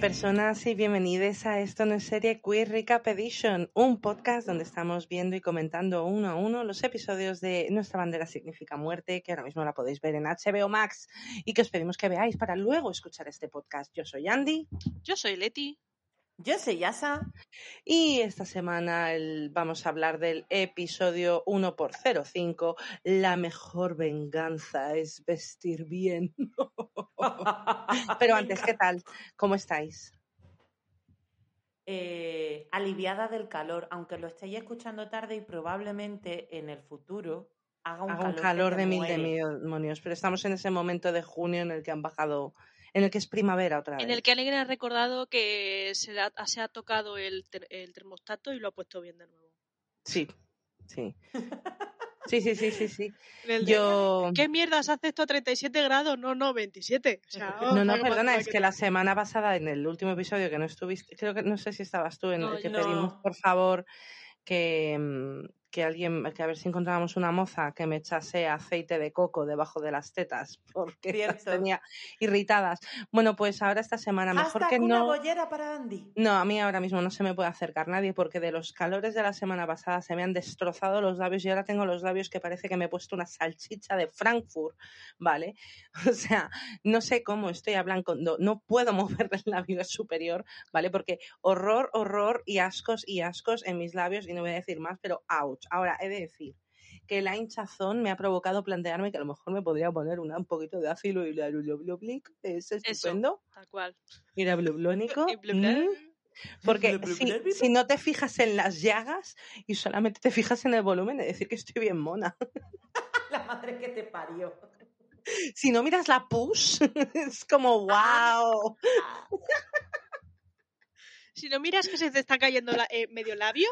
Personas y bienvenidos a Esto no serie Queer Recap Edition, un podcast donde estamos viendo y comentando uno a uno los episodios de Nuestra bandera significa muerte, que ahora mismo la podéis ver en HBO Max y que os pedimos que veáis para luego escuchar este podcast. Yo soy Andy. Yo soy Leti. Yo soy Yasa. Y esta semana el- vamos a hablar del episodio 1x05, La mejor venganza es vestir bien. Pero antes, ¿qué tal? ¿Cómo estáis? Eh, aliviada del calor, aunque lo estéis escuchando tarde y probablemente en el futuro haga un Haga calor, un calor de mil demonios, pero estamos en ese momento de junio en el que han bajado, en el que es primavera otra vez. En el que alguien ha recordado que se, le ha, se ha tocado el, ter- el termostato y lo ha puesto bien de nuevo. Sí, sí. Sí, sí, sí, sí, sí. Yo... ¿Qué mierdas hace esto a 37 grados? No, no, 27. O sea, No, no, perdona, es que la semana pasada, en el último episodio que no estuviste, creo que no sé si estabas tú, en No, el que pedimos, por favor, que, mm, que alguien, que a ver si encontrábamos una moza que me echase aceite de coco debajo de las tetas, porque las tenía irritadas. Bueno, pues ahora esta semana, mejor Hashtag que una no. bollera para Andy. No, a mí ahora mismo no se me puede acercar nadie porque de los calores de la semana pasada se me han destrozado los labios y ahora tengo los labios que parece que me he puesto una salchicha de Frankfurt, ¿vale? O sea, no sé cómo estoy hablando, no, no puedo mover el labio superior, ¿vale? Porque horror, horror y ascos y ascos en mis labios y no voy a decir más, pero ouch. Ahora, he de decir que la hinchazón me ha provocado plantearme que a lo mejor me podría poner una- un poquito de ácido y la es estupendo, Tal cual. y la blublónico. Porque si, si no te fijas en las llagas y solamente te fijas en el volumen, es decir que estoy bien mona. La madre que te parió. Si no miras la push, es como wow. Si no miras que se te está cayendo la- eh, medio labio,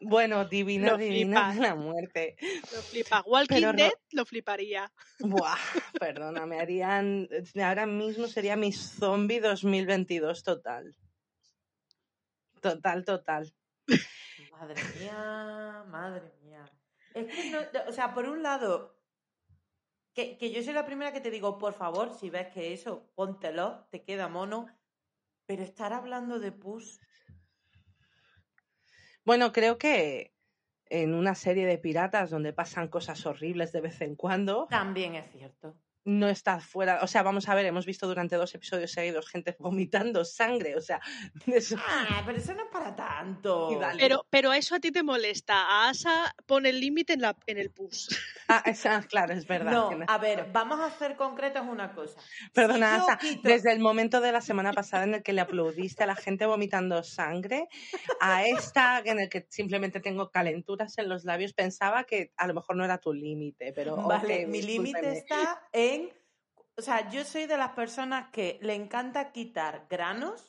Bueno, divina, Lo divina flipas. la muerte. lo flipa. Walking Pero no- Dead lo fliparía. Buah, perdona, me harían. Ahora mismo sería mi zombie 2022 total. Total, total. Madre mía, madre mía. Es que no, o sea, por un lado, que, que yo soy la primera que te digo, por favor, si ves que eso, póntelo, te queda mono. Pero estar hablando de pus, Bueno, creo que en una serie de piratas donde pasan cosas horribles de vez en cuando, también es cierto. No está fuera. O sea, vamos a ver, hemos visto durante dos episodios seguidos gente vomitando sangre. O sea, eso- Ah, pero eso no es para tanto. Pero, pero eso a ti te molesta. A Asa pone el límite en, la, en el pus. Ah, esa- claro, es verdad. No, a ver, vamos a hacer concretos una cosa. Perdona, Asa, quito- desde el momento de la semana pasada en el que le aplaudiste a la gente vomitando sangre, a esta en el que simplemente tengo calenturas en los labios, pensaba que a lo mejor no era tu límite, pero Vale, mi límite está en. O sea, yo soy de las personas que le encanta quitar granos.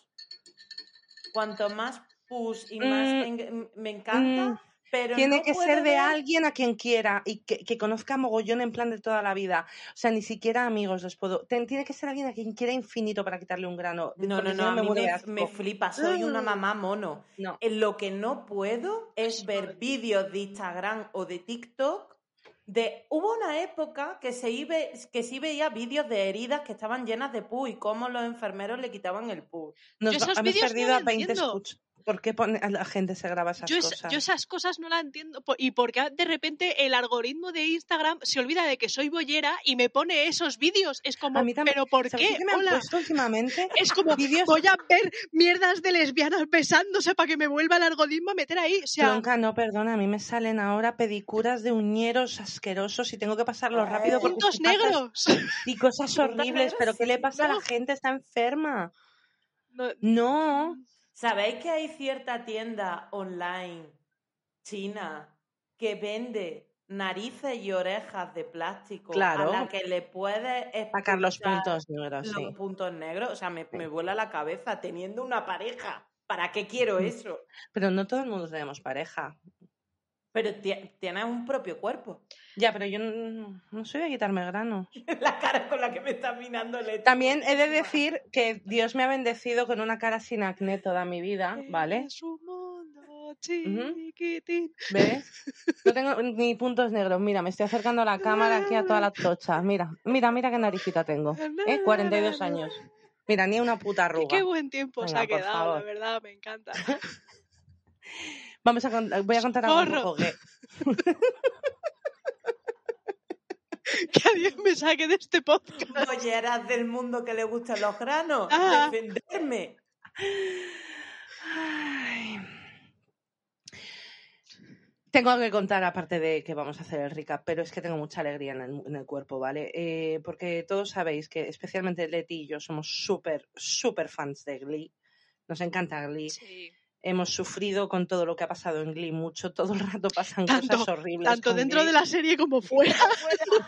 Cuanto más pus y más. Mm, en- me encanta. mm, pero Tiene no que ser de ver- alguien a quien quiera y que, que conozca mogollón en plan de toda la vida. O sea, ni siquiera amigos los puedo. Ten- tiene que ser alguien a quien quiera infinito para quitarle un grano. No, no, no, a me mí flipa, soy una Mm. mamá mono. No. En lo que no puedo es ver vídeos de Instagram o de TikTok de... Hubo una época que se, iba, que sí veía vídeos de heridas que estaban llenas de pus y cómo los enfermeros le quitaban el pus. Nos Yo va- esos hemos vídeos no perdido a lo 20 entiendo. escuchas. ¿Por qué pone- a la gente se graba esas Yo, es- cosas? yo esas cosas no las entiendo. Y porque de repente el algoritmo de Instagram se olvida de que soy bollera y me pone esos vídeos. Es como, A mí también. ¿pero por ¿Sabes qué? qué me han Hola. puesto últimamente? Es como, voy a ver mierdas de lesbianas besándose para que me vuelva el algoritmo a meter ahí. O sea, Tronca, no, perdona, a mí me salen ahora pedicuras de uñeros asquerosos y tengo que pasarlo rápido porque puntos negros. y cosas horribles, pero ¿qué le pasa a la gente? Está enferma. No, No, ¿Sabéis que hay cierta tienda online china que vende narices y orejas de plástico Claro. a la que le puedes Sacar los puntos negros, los sí. puntos negros? O sea, me, me vuela la cabeza teniendo una pareja. ¿Para qué quiero Mm. eso? Pero no todo el mundo tenemos pareja. Pero ti- tienes un propio cuerpo. Ya, pero yo no, no soy de quitarme granos. La cara con la que me estás mirando le También he de decir que Dios me ha bendecido con una cara sin acné toda mi vida, ¿vale? Es un mundo chiquitín. ¿Ves? No tengo ni puntos negros. Mira, me estoy acercando a la cámara aquí a toda la tocha. Mira, mira, mira qué naricita tengo. ¿eh? 42 años. Mira, ni una puta arruga. Qué buen tiempo se ha quedado, la verdad, me encanta. Vamos a voy a contar algo gay. que alguien me saque de este podcast. Bolleras del mundo que le gustan los granos. Ah. Defenderme. Ay. Tengo algo que contar aparte de que vamos a hacer el recap, pero es que tengo mucha alegría en el, en el cuerpo, ¿vale? Eh, porque todos sabéis que especialmente Leti y yo somos súper, súper fans de Glee. Nos encanta Glee. Sí. Hemos sufrido con todo lo que ha pasado en Glee mucho. Todo el rato pasan Tanto- cosas horribles. Tanto dentro Glee, de la serie como fuera.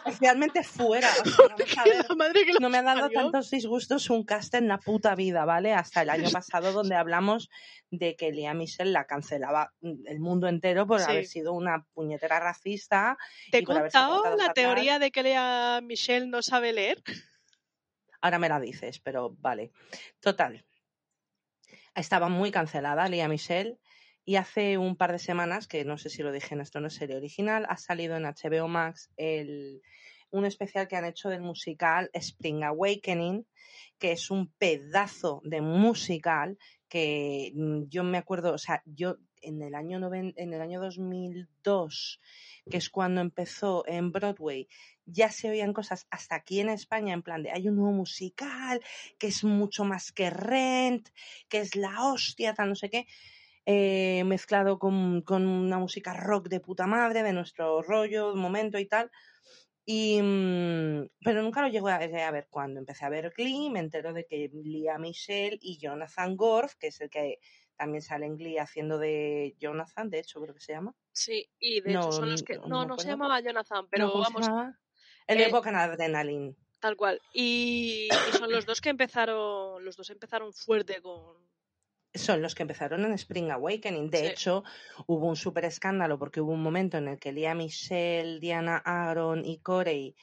Especialmente fuera. o sea, vamos a Que ver. la madre que lo No me han dado tantos disgustos un cast en la puta vida, ¿vale? Hasta el año pasado donde hablamos de que Lea Michelle la cancelaba el mundo entero por Sí. haber sido una puñetera racista. ¿Te he contado la fatal. teoría de que Lea Michelle no sabe leer? Ahora me la dices, pero vale. Total. Estaba muy cancelada Lea Michelle y hace un par de semanas, que no sé si lo dije en esto no es serie original, ha salido en HBO Max el, un especial que han hecho del musical Spring Awakening, que es un pedazo de musical que mm, yo me acuerdo, o sea, yo en el año en el año 2002, que es cuando empezó en Broadway, ya se oían cosas hasta aquí en España en plan de hay un nuevo musical que es mucho más que Rent, que es la hostia, tal no sé qué, eh, mezclado con, con una música rock de puta madre, de nuestro rollo, momento y tal. Y, mm, pero nunca lo llegué a, a ver cuando empecé a ver Glee, me entero de que Lea Michelle y Jonathan Gorf, que es el que también sale en Glee haciendo de Jonathan, de hecho creo que se llama. Sí, y de No, hecho son los que... no No, se llamaba Jonathan, pero No, ¿cómo se vamos? El de eh, Bocan Adrenaline. tal cual. Y, y son los dos que empezaron, los dos empezaron fuerte con... son los que empezaron en Spring Awakening. De Sí. hecho, hubo un súper escándalo porque hubo un momento en el que Lea Michelle, Diana Aaron y Corey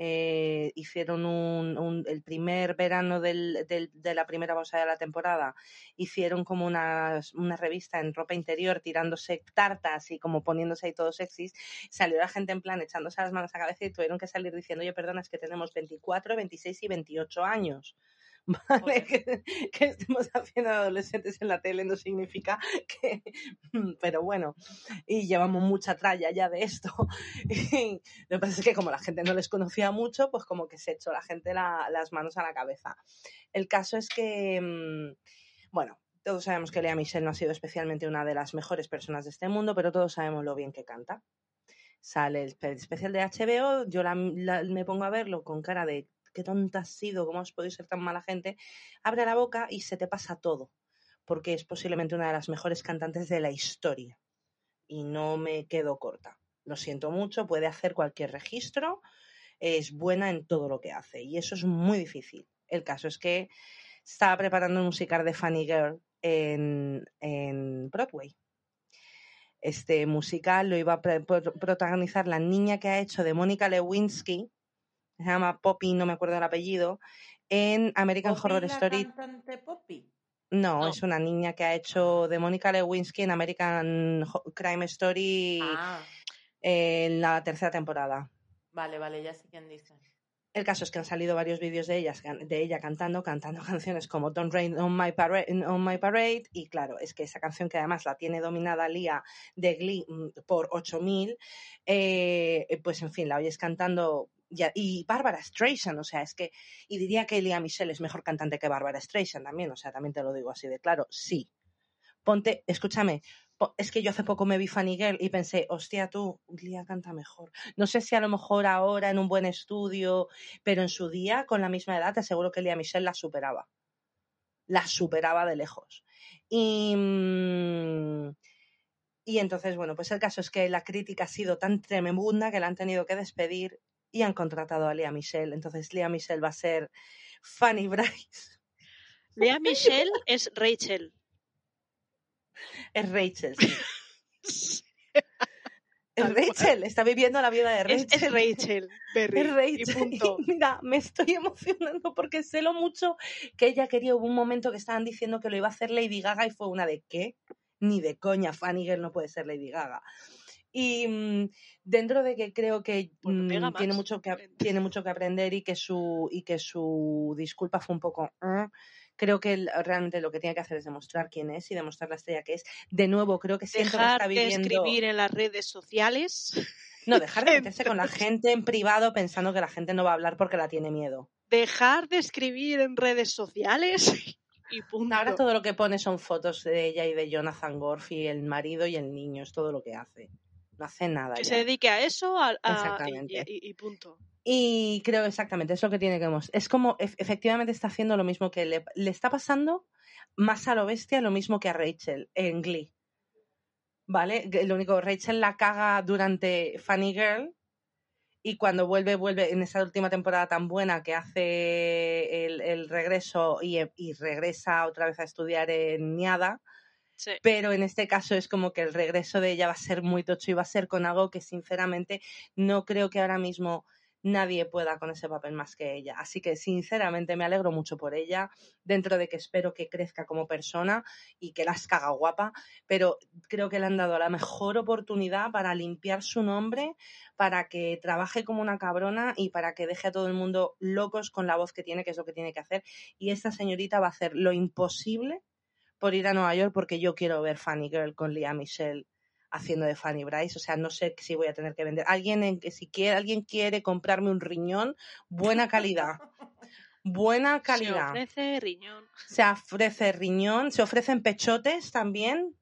eh, hicieron un, un- el primer verano del- del- de la primera bolsa de la temporada, hicieron como una, una revista en ropa interior tirándose tartas y como poniéndose ahí todos sexys. Salió la gente en plan echándose las manos a la cabeza y tuvieron que salir diciendo, oye, perdona, es que tenemos 24, 26 y 28 años. ¿Vale? Que, que estemos haciendo adolescentes en la tele no significa que... Pero bueno, y llevamos mucha tralla ya de esto. Y lo que pasa es que como la gente no les conocía mucho, pues como que se echó la gente la- las manos a la cabeza. El caso es que, mm, bueno, todos sabemos que Lea Michelle no ha sido especialmente una de las mejores personas de este mundo, pero todos sabemos lo bien que canta. Sale el espe- especial de HBO, yo la- la- me pongo a verlo con cara de qué tonta has sido, cómo has podido ser tan mala gente. Abre la boca y se te pasa todo, porque es posiblemente una de las mejores cantantes de la historia. Y no me quedo corta. Lo siento mucho, puede hacer cualquier registro, es buena en todo lo que hace y eso es muy difícil. El caso es que estaba preparando un musical de Funny Girl en, en Broadway. Este musical lo iba a protagonizar la niña que ha hecho de Mónica Lewinsky, se llama Poppy, no me acuerdo el apellido, en American Poppy, Horror la Story. cantante Poppy. No, No. es una niña que ha hecho de Mónica Lewinsky en American Crime Story Ah, en la tercera temporada. vale, vale, ya sé quién dice. El caso es que han salido varios vídeos de, ellas, de ella cantando, cantando canciones como Don't Rain on My, Parade, on My Parade. Y claro, es que esa canción que además la tiene dominada Lía de Glee mm, por 8000, eh, pues en fin, la oyes cantando. y Bárbara Streisand, o sea, es que. Y diría que Lía Michelle es mejor cantante que Bárbara Streisand también, o sea, también te lo digo así de claro, sí. Ponte, escúchame, es que yo hace poco me vi Funny Girl y pensé, hostia, tú, Lía canta mejor. No sé si a lo mejor ahora en un buen estudio, pero en su día, con la misma edad, te aseguro que Lea Michelle la superaba. la superaba de lejos. Y, mm, y entonces, bueno, pues el caso es que la crítica ha sido tan tremenda que la han tenido que despedir y han contratado a Lea Michelle. Entonces, Lea Michelle va a ser Fanny Bryce. Lea Michelle es Rachel. Es Rachel. sí. Es Rachel, está viviendo la vida de Rachel. es Rachel. Berry, Es Rachel. Y punto. Y mira, me estoy emocionando porque sé lo mucho que ella quería. Hubo un momento que estaban diciendo que lo iba a hacer Lady Gaga y fue una de ¿qué? Ni de coña, Fanny Girl no puede ser Lady Gaga. Y mm, dentro de que creo que Pues mm, tiene más. mucho que tiene mucho que aprender y que su y que su disculpa fue un poco "Ah", creo que realmente lo que tiene que hacer es demostrar quién es y demostrar la estrella que es. De nuevo, creo que siento que Dejar está de viviendo escribir en las redes sociales. no, dejar de meterse con la gente en privado pensando que la gente no va a hablar porque la tiene miedo. Dejar de escribir en redes sociales. Y punto. Ahora todo lo que pone son fotos de ella y de Jonathan Gorf y el marido y el niño, es todo lo que hace. No hace nada. que ya. se dedique a eso a- a- Exactamente. y, y- y punto. Y creo exactamente, es lo que tiene que mostrar. Es como, ef- efectivamente está haciendo lo mismo que le, le está pasando más a lo bestia, lo mismo que a Rachel en Glee. ¿Vale? Lo único, Rachel la caga durante Funny Girl y cuando vuelve, vuelve en esa última temporada tan buena que hace el, el regreso y, y regresa otra vez a estudiar en Niada. Sí. Pero en este caso es como que el regreso de ella va a ser muy tocho y va a ser con algo que sinceramente no creo que ahora mismo nadie pueda con ese papel más que ella. Así que sinceramente me alegro mucho por ella, dentro de que espero que crezca como persona y que las caga guapa, pero creo que le han dado la mejor oportunidad para limpiar su nombre, para que trabaje como una cabrona y para que deje a todo el mundo locos con la voz que tiene, que es lo que tiene que hacer. Y esta señorita va a hacer lo imposible por ir a Nueva York porque yo quiero ver Funny Girl con Lea Michelle haciendo de Fanny Bryce, o sea, no sé si voy a tener que vender. Alguien en que si quiere, alguien quiere comprarme un riñón, buena calidad. Buena Se calidad. ofrece riñón. Se ofrece riñón, se ofrecen pechotes también.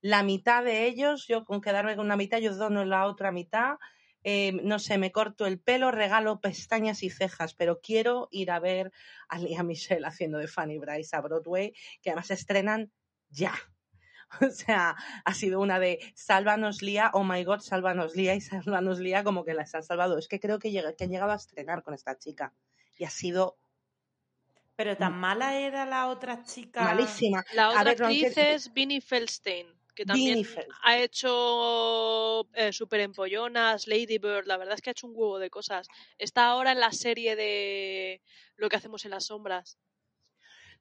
La mitad de ellos, yo con quedarme con una mitad, yo dono la otra mitad. Eh, no sé, me corto el pelo, regalo pestañas y cejas, pero quiero ir a ver a Lea Michelle haciendo de Fanny Bryce a Broadway, que además se estrenan ya. O sea, ha sido una de sálvanos Lía, oh my god, sálvanos Lía y sálvanos Lía como que las han salvado. Es que creo que, llega- que han llegado a estrenar con esta chica y ha sido Pero tan mala era la otra chica. malísima. La otra ver, actriz es Vinnie Feldstein, que también ha hecho eh, Super Empollonas, Lady Bird, la verdad es que ha hecho un huevo de cosas. Está ahora en la serie de Lo que hacemos en las sombras.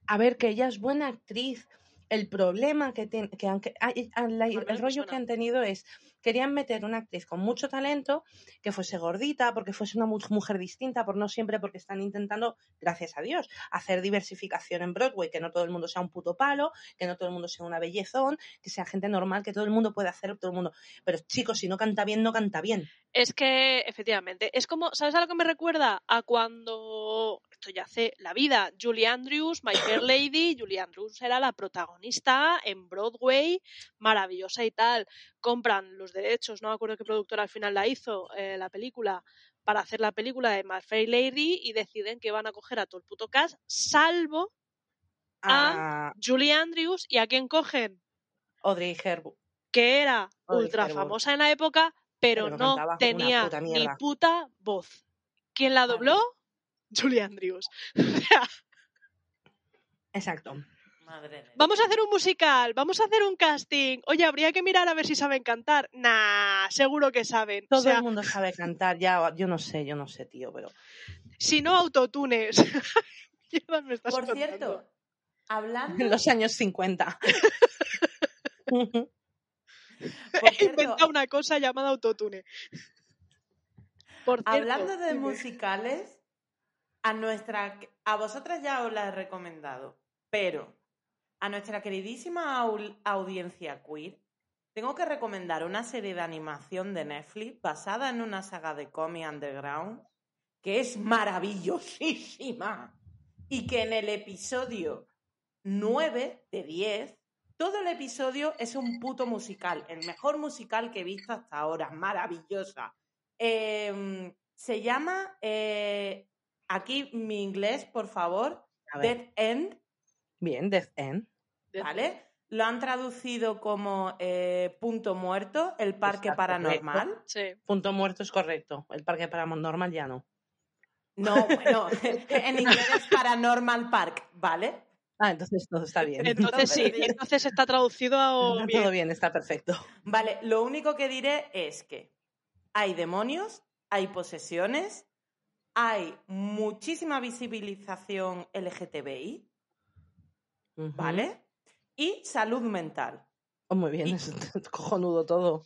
A ver, que ella es buena actriz. El problema que, ten- que, han- que- ah, ah, me el rollo que han tenido es querían meter una actriz con mucho talento que fuese gordita porque fuese una mu- mujer distinta por no siempre porque están intentando gracias a Dios hacer diversificación en Broadway que no todo el mundo sea un puto palo que no todo el mundo sea una bellezón que sea gente normal que todo el mundo puede hacer todo el mundo. Pero chicos si no canta bien no canta bien. Es que, efectivamente, es como, ¿sabes a lo que me recuerda? A cuando, esto ya hace la vida, Julie Andrews, My Fair Lady, Julie Andrews era la protagonista en Broadway, maravillosa y tal. Compran los derechos, no me acuerdo qué productora al final la hizo, eh, la película, para hacer la película de My Fair Lady y deciden que van a coger a todo el puto cast, salvo a Julie Andrews y a quién cogen, Audrey Hepburn. Que era Audrey ultra famosa en la época, pero, no tenía puta ni puta voz. ¿Quién la Vale. Julie Andrews. Exacto Madre mía. vamos a hacer un musical, vamos a hacer un casting. Oye, habría que mirar a ver si saben cantar. Nah, seguro que saben. todo o sea, el mundo sabe cantar ya yo no sé yo no sé tío pero si no autotunes. Mierda, me estás Por contando. cierto, hablando. en los años 50 Por He cierto, inventado una cosa llamada autotune. Por cierto, Hablando de musicales, a nuestra a vosotras ya os la he recomendado, pero a nuestra queridísima au- audiencia queer tengo que recomendar una serie de animación de Netflix basada en una saga de cómic underground que es maravillosísima y que en el episodio 9 de 10 todo el episodio es un puto musical, el mejor musical que he visto hasta ahora, maravillosa. Eh, se llama, eh, aquí mi inglés, por favor. Dead End, Bien, Death End. ¿vale? Lo han traducido como eh, punto muerto, el parque Está paranormal. Sí. Punto muerto es correcto. El parque paranormal ya no. No, bueno, en inglés es Paranormal Park, ¿vale? Ah, entonces todo está bien. Entonces sí, Entonces- está traducido a Todo bien. bien, está perfecto. Vale, lo único que diré es que hay demonios, hay posesiones, hay muchísima visibilización LGTBI. ¿vale? Y salud mental. Oh, muy bien, Y- es cojonudo todo.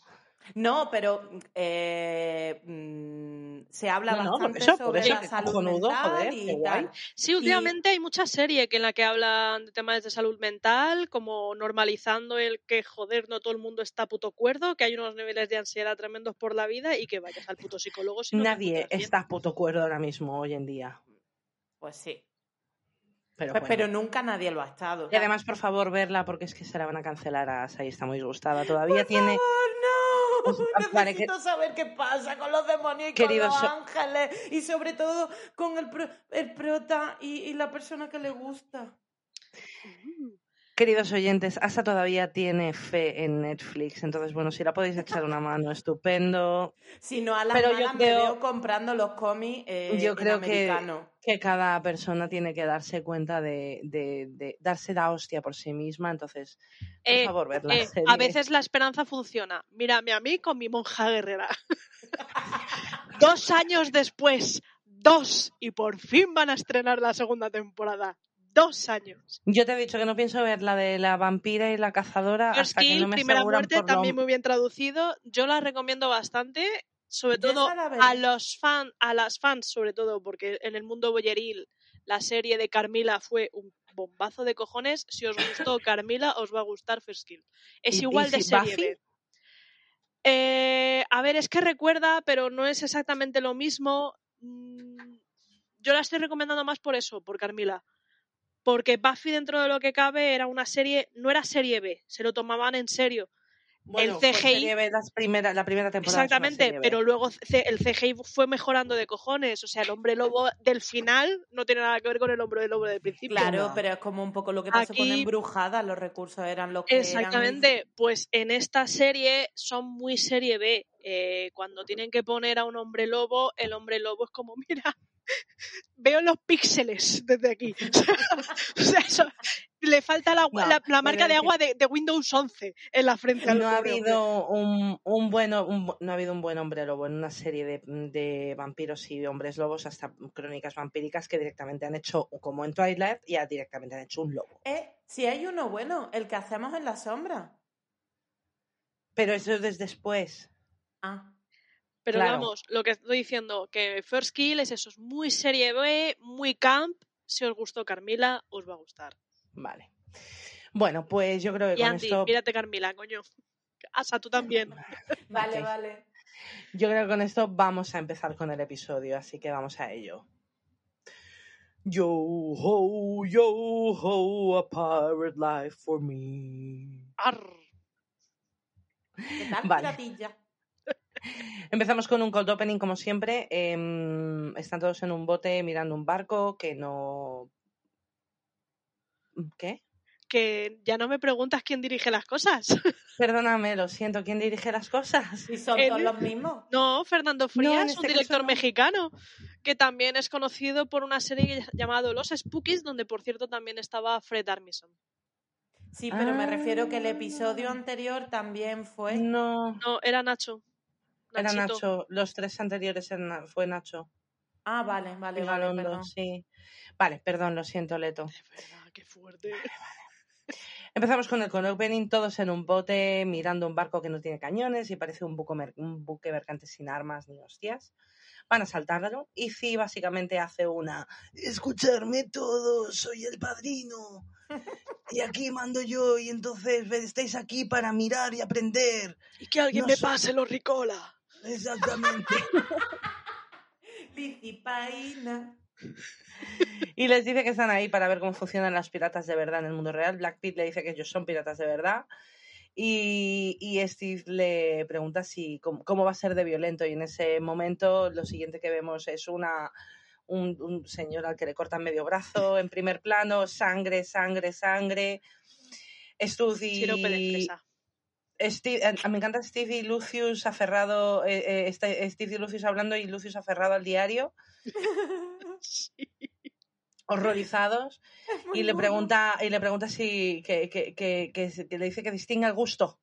No, pero eh, mm, se habla No, no, por bastante eso, por sobre eso, la salud cojonudo, mental joder, y qué guay. tal. Sí, últimamente hay muchas series que en la que hablan de temas de salud mental, como normalizando el que, joder, no todo el mundo está puto cuerdo, que hay unos niveles de ansiedad tremendos por la vida y que vayas al puto psicólogo si no Nadie está puto cuerdo ahora mismo, hoy en día. Pues sí. Pero, Pues- bueno. Pero nunca nadie lo ha estado. Y además, por favor, verla porque es que se la van a cancelar a Asa y está muy disgustada. Todavía tiene. ¡Oh, Pues, no! Necesito saber qué pasa con los demonios y Querido con los ángeles. Y sobre todo con el, pro- el prota y, y la persona que le gusta. Queridos oyentes, Asa todavía tiene fe en Netflix. Entonces, bueno, si la podéis echar una mano, estupendo. Si no, a las Pero yo malas me creo- veo comprando los cómics eh, Yo en creo que-. Que cada persona tiene que darse cuenta de, de- de darse la hostia por sí misma. Entonces, por Eh, favor, ver la Eh, serie. a veces la esperanza funciona. Mírame a mí con mi monja guerrera. dos años después, dos, y por fin van a estrenar la segunda temporada. Dos años. Yo te he dicho que no pienso ver la de la vampira y la cazadora First hasta que Kill, no me Primera Muerte, por lo- también muy bien traducido. Yo la recomiendo bastante, sobre todo a los fans, a las fans, sobre todo, porque en el mundo boyeril la serie de Carmila fue un bombazo de cojones. Si os gustó Carmila, os va a gustar First Kill. Es ¿Y- y igual de si serie? B. Eh, a ver, es que recuerda, pero no es exactamente lo mismo. Mm, Yo la estoy recomendando más por eso, por Carmila. Porque Buffy, dentro de lo que cabe, era una serie, no era serie B, se lo tomaban en serio. Bueno, el fue CGI serie B, las primera- la primera temporada. Exactamente, serie B. pero luego el CGI fue mejorando de cojones. O sea, el hombre lobo del final no tiene nada que ver con el hombre lobo del principio. Claro, no. pero es como un poco lo que pasó con Aquí- Embrujada. Los recursos eran los que eran. Exactamente, pues en esta serie son muy serie B. Eh, cuando tienen que poner a un hombre lobo, el hombre lobo es como, mira, veo los píxeles desde aquí. o sea, eso- le falta la, No, la- la marca de agua de, de Windows 11 en la frente. al no ha habido un, un bueno un no ha habido un buen hombre lobo en una serie de, de vampiros y hombres lobos hasta crónicas vampíricas que directamente han hecho como en Twilight ya directamente han hecho un lobo Eh, si hay uno bueno, el que hacemos en la sombra. pero eso es desde después Ah, Pero Claro. vamos, lo que estoy diciendo, que First Kill es eso, es muy serie B, muy camp. Si os gustó Carmila, os va a gustar. vale bueno pues yo creo que Y con Andy, esto mírate Carmila, coño. Asa, tú también. vale, vale. yo creo que con esto vamos a empezar con el episodio así que vamos a ello Yo ho, yo ho, a pirate life for me. Arr. ¿Qué tal, Vale. Empezamos con un cold opening, como siempre. Em, están todos en un bote mirando un barco que no. ¿Qué? Que ya no me preguntas quién dirige las cosas. Perdóname, lo siento. ¿Quién dirige las cosas? Si son todos los mismos. No, Fernando No, Frías, un este director caso no. mexicano, que también es conocido por una serie llamada Los Spookies, donde por cierto también estaba Fred Armisen. Sí, pero me Ah. refiero que el episodio anterior también fue. No, No, era Nacho. Era. Nacho. Los tres anteriores eran- fue Nacho. Ah, vale, vale, y vale, Galondo, perdón. sí. Vale, perdón, lo siento, Leto. De verdad, qué fuerte. Empezamos con el cold opening, todos en un bote, mirando un barco que no tiene cañones y parece un, buco un buque mercante sin armas ni hostias. Van a saltarlo y Fi básicamente hace una escucharme todos, soy el padrino. Y aquí mando yo y entonces estáis aquí para mirar y aprender. Y que alguien No me pase los ricola. Exactamente. Licipaína. Y les dice que están ahí para ver cómo funcionan las piratas de verdad en el mundo real. Black Pete le dice que ellos son piratas de verdad. Y, y Steve le pregunta si cómo, cómo va a ser de violento. Y en ese momento lo siguiente que vemos es una, un, un señor al que le cortan medio brazo en primer plano, sangre, sangre, sangre. De fresa. Steve- me encanta Steve y Lucius aferrado, eh, eh, este- Steve y Lucius hablando y Lucius aferrado al diario, Sí. horrorizados, y le pregunta, y le pregunta si que, que, que, que, le dice que distingue el gusto.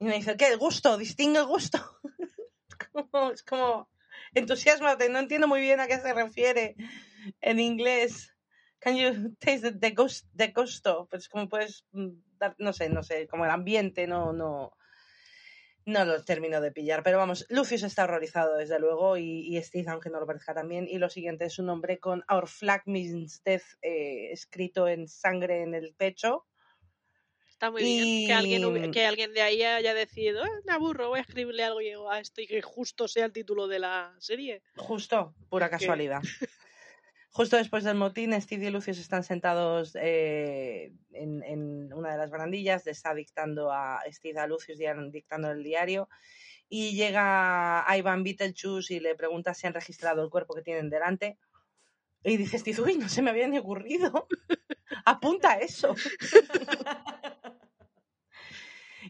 Y me dice, ¿qué? ¿El gusto? ¿Distingue el gusto? como, es como, entusiasmate, no entiendo muy bien a qué se refiere en inglés. Can you taste the, the, gust- the gusto? Pues como puedes mm, no sé, no sé, como el ambiente, no, no, no lo termino de pillar. Pero vamos, Lucius está horrorizado, desde luego, y, y Steve, aunque no lo parezca también. Y lo siguiente es un nombre con Our flag means death eh, escrito en sangre en el pecho. Está muy bien. Que alguien, que alguien de ahí haya decidido, "Eh, me aburro, voy a escribirle algo a esto y que justo sea el título de la serie. Justo, pura casualidad. Justo después del motín, Steve y Lucius están sentados eh, en, en una de las barandillas, está dictando a Steve a Lucius dictando el diario. Y llega Ivan Beetlejuice y le pregunta si han registrado el cuerpo que tienen delante. Y dice Steve, uy, no se me había ni ocurrido, apunta eso.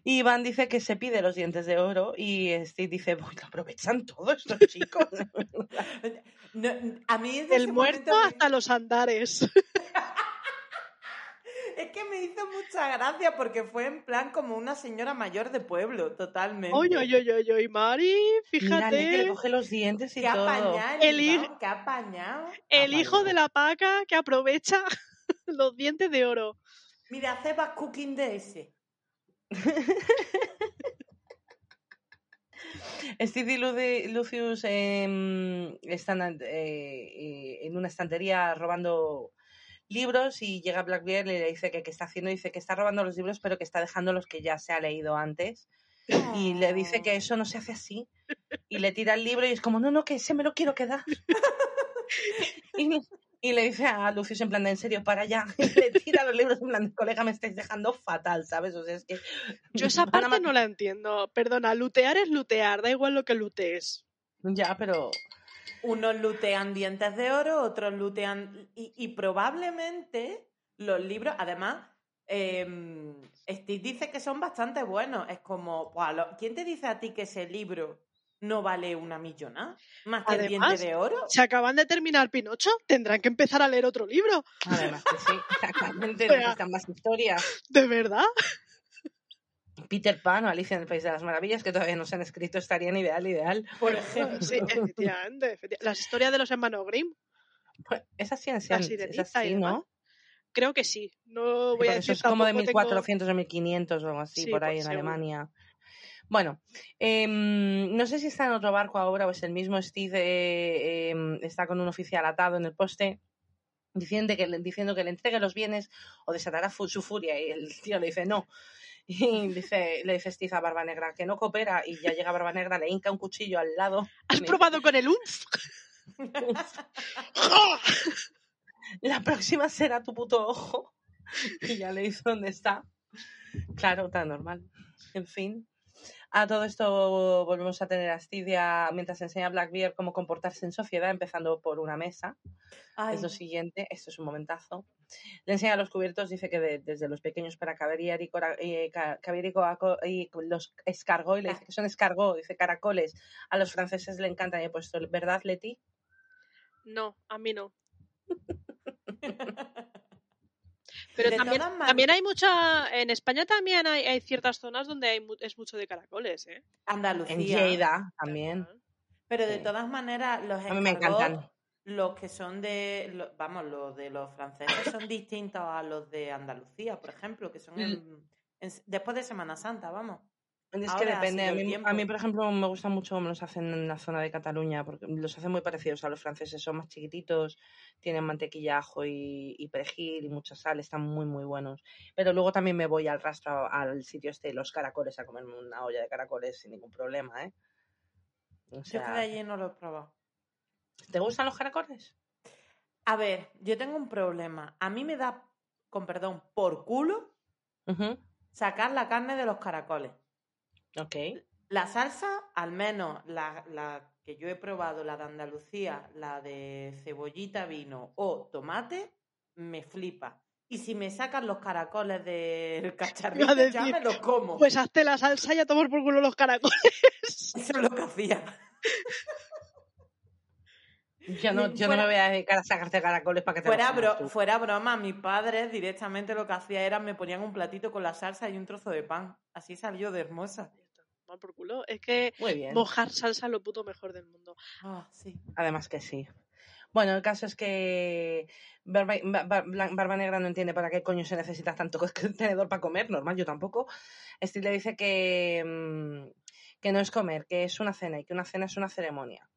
Y Iván dice que se pide los dientes de oro y Steve dice, uy, lo aprovechan todo estos chicos. No, a mí desde El muerto momento hasta los andares. Es que me hizo mucha gracia porque fue en plan como una señora mayor de pueblo, totalmente. Oye, oye, oye, oye, Mari, Mírale que le fíjate. coge los dientes y Qué todo. apañado, El hijo- qué apañado. El hijo de la paca que aprovecha los dientes de oro. Mira, hace cooking de ese. Steve y Lucius em, están eh, eh, en una estantería robando libros y llega Blackbeard y le dice que qué está haciendo. Dice que está robando los libros pero que está dejando los que ya se ha leído antes. Y le dice que eso no se hace así. Y le tira el libro y es como, no, no, que ese me lo quiero quedar. y, y le dice a Lucius en plan de, en serio, para allá. Y le tira los libros en plan de, colega, me estáis dejando fatal, ¿sabes? O sea, es que... Yo esa parte no la entiendo. Perdona, lutear es lutear, da igual lo que lutees. Ya, pero... Unos lutean dientes de oro, otros lutean. Y, y probablemente los libros, además, em, Steve dice que son bastante buenos. Es como, "Buah, lo- ¿quién te dice a ti que ese libro no vale una millona? Más que el diente de oro. Se acaban de terminar Pinocho, tendrán que empezar a leer otro libro. Además que sí, exactamente, necesitan más historias. ¿De verdad? Peter Pan o Alicia en el País de las Maravillas, que todavía no se han escrito, estarían ideal, ideal. Por ejemplo. Sí, efectivamente, efecti- Las historias de los hermanos Grimm, Pues, esas sí, La sean, Sirenita esas y sí, demás. ¿no? creo que sí. No voy a decir eso es como de tampoco tengo- 1400 o 1500 o algo así, Sí, por pues ahí en seguro. Alemania. Bueno, em, no sé si está en otro barco ahora o es el mismo Steve, eh, em, está con un oficial atado en el poste. Diciendo que, le- diciendo que le entregue los bienes o desatará su furia. Y el tío le dice no. Y dice, le dice Steve a Barba Negra que no coopera. Y ya llega Barba Negra, le hinca un cuchillo al lado. ¿Has probado con el UNF? la próxima será tu puto ojo. Y ya le dice dónde está. Claro, tan normal. En fin. A todo esto volvemos a tener a Stidia mientras enseña a Blackbeard cómo comportarse en sociedad, empezando por una mesa. Ay, Es lo siguiente, esto es un momentazo. Le enseña los cubiertos, dice que de- desde los pequeños para caviar y, y coaco- y los escargó, y le dice que son escargó, dice caracoles. A los franceses le encantan y he puesto, ¿verdad, Leti? No, a mí no. Pero De también, también hay mucha. En España también hay, hay ciertas zonas donde hay mu- es mucho de caracoles, ¿eh? Andalucía. En Lleida también. Pero de Sí. todas maneras, los A mí me encantan. Los que son de. vamos, los de los franceses son distintos a los de Andalucía, por ejemplo, que son en- en- después de Semana Santa, vamos. Es que Ahora depende. A mí, tiempo. a mí, por ejemplo, me gusta mucho cómo los hacen en la zona de Cataluña, porque los hacen muy parecidos a los franceses. Son más chiquititos, tienen mantequilla, ajo y, y perejil y mucha sal, están muy, muy buenos. Pero luego también me voy al rastro al sitio este de los caracoles a comerme una olla de caracoles sin ningún problema, ¿eh? O Yo de allí no lo he probado. ¿Te gustan los caracoles? A ver, yo tengo un problema. A mí me da, con perdón, por culo sacar la carne de los caracoles. Ok. La salsa, al menos la, la que yo he probado la de Andalucía, la de cebollita, vino o tomate, me flipa. Y si me sacan los caracoles del cacharrito, ya me los como. Pues hazte la salsa y a tomar por culo los caracoles. Eso es lo que hacía. Yo no, yo no me voy a dedicar a sacarte caracoles para que te Fuera, bro- tú. fuera broma, mis padres directamente lo que hacía era me ponían un platito con la salsa y un trozo de pan. Así salió de hermosa. Tomar por culo. Es que mojar salsa es lo puto mejor del mundo. Ah, sí. Además que sí. Bueno, el caso es que Barba, Negra no entiende para qué coño se necesita tanto tenedor para comer, normal, yo tampoco. Steve le dice que, mm, que no es comer, que es una cena y que una cena es una ceremonia.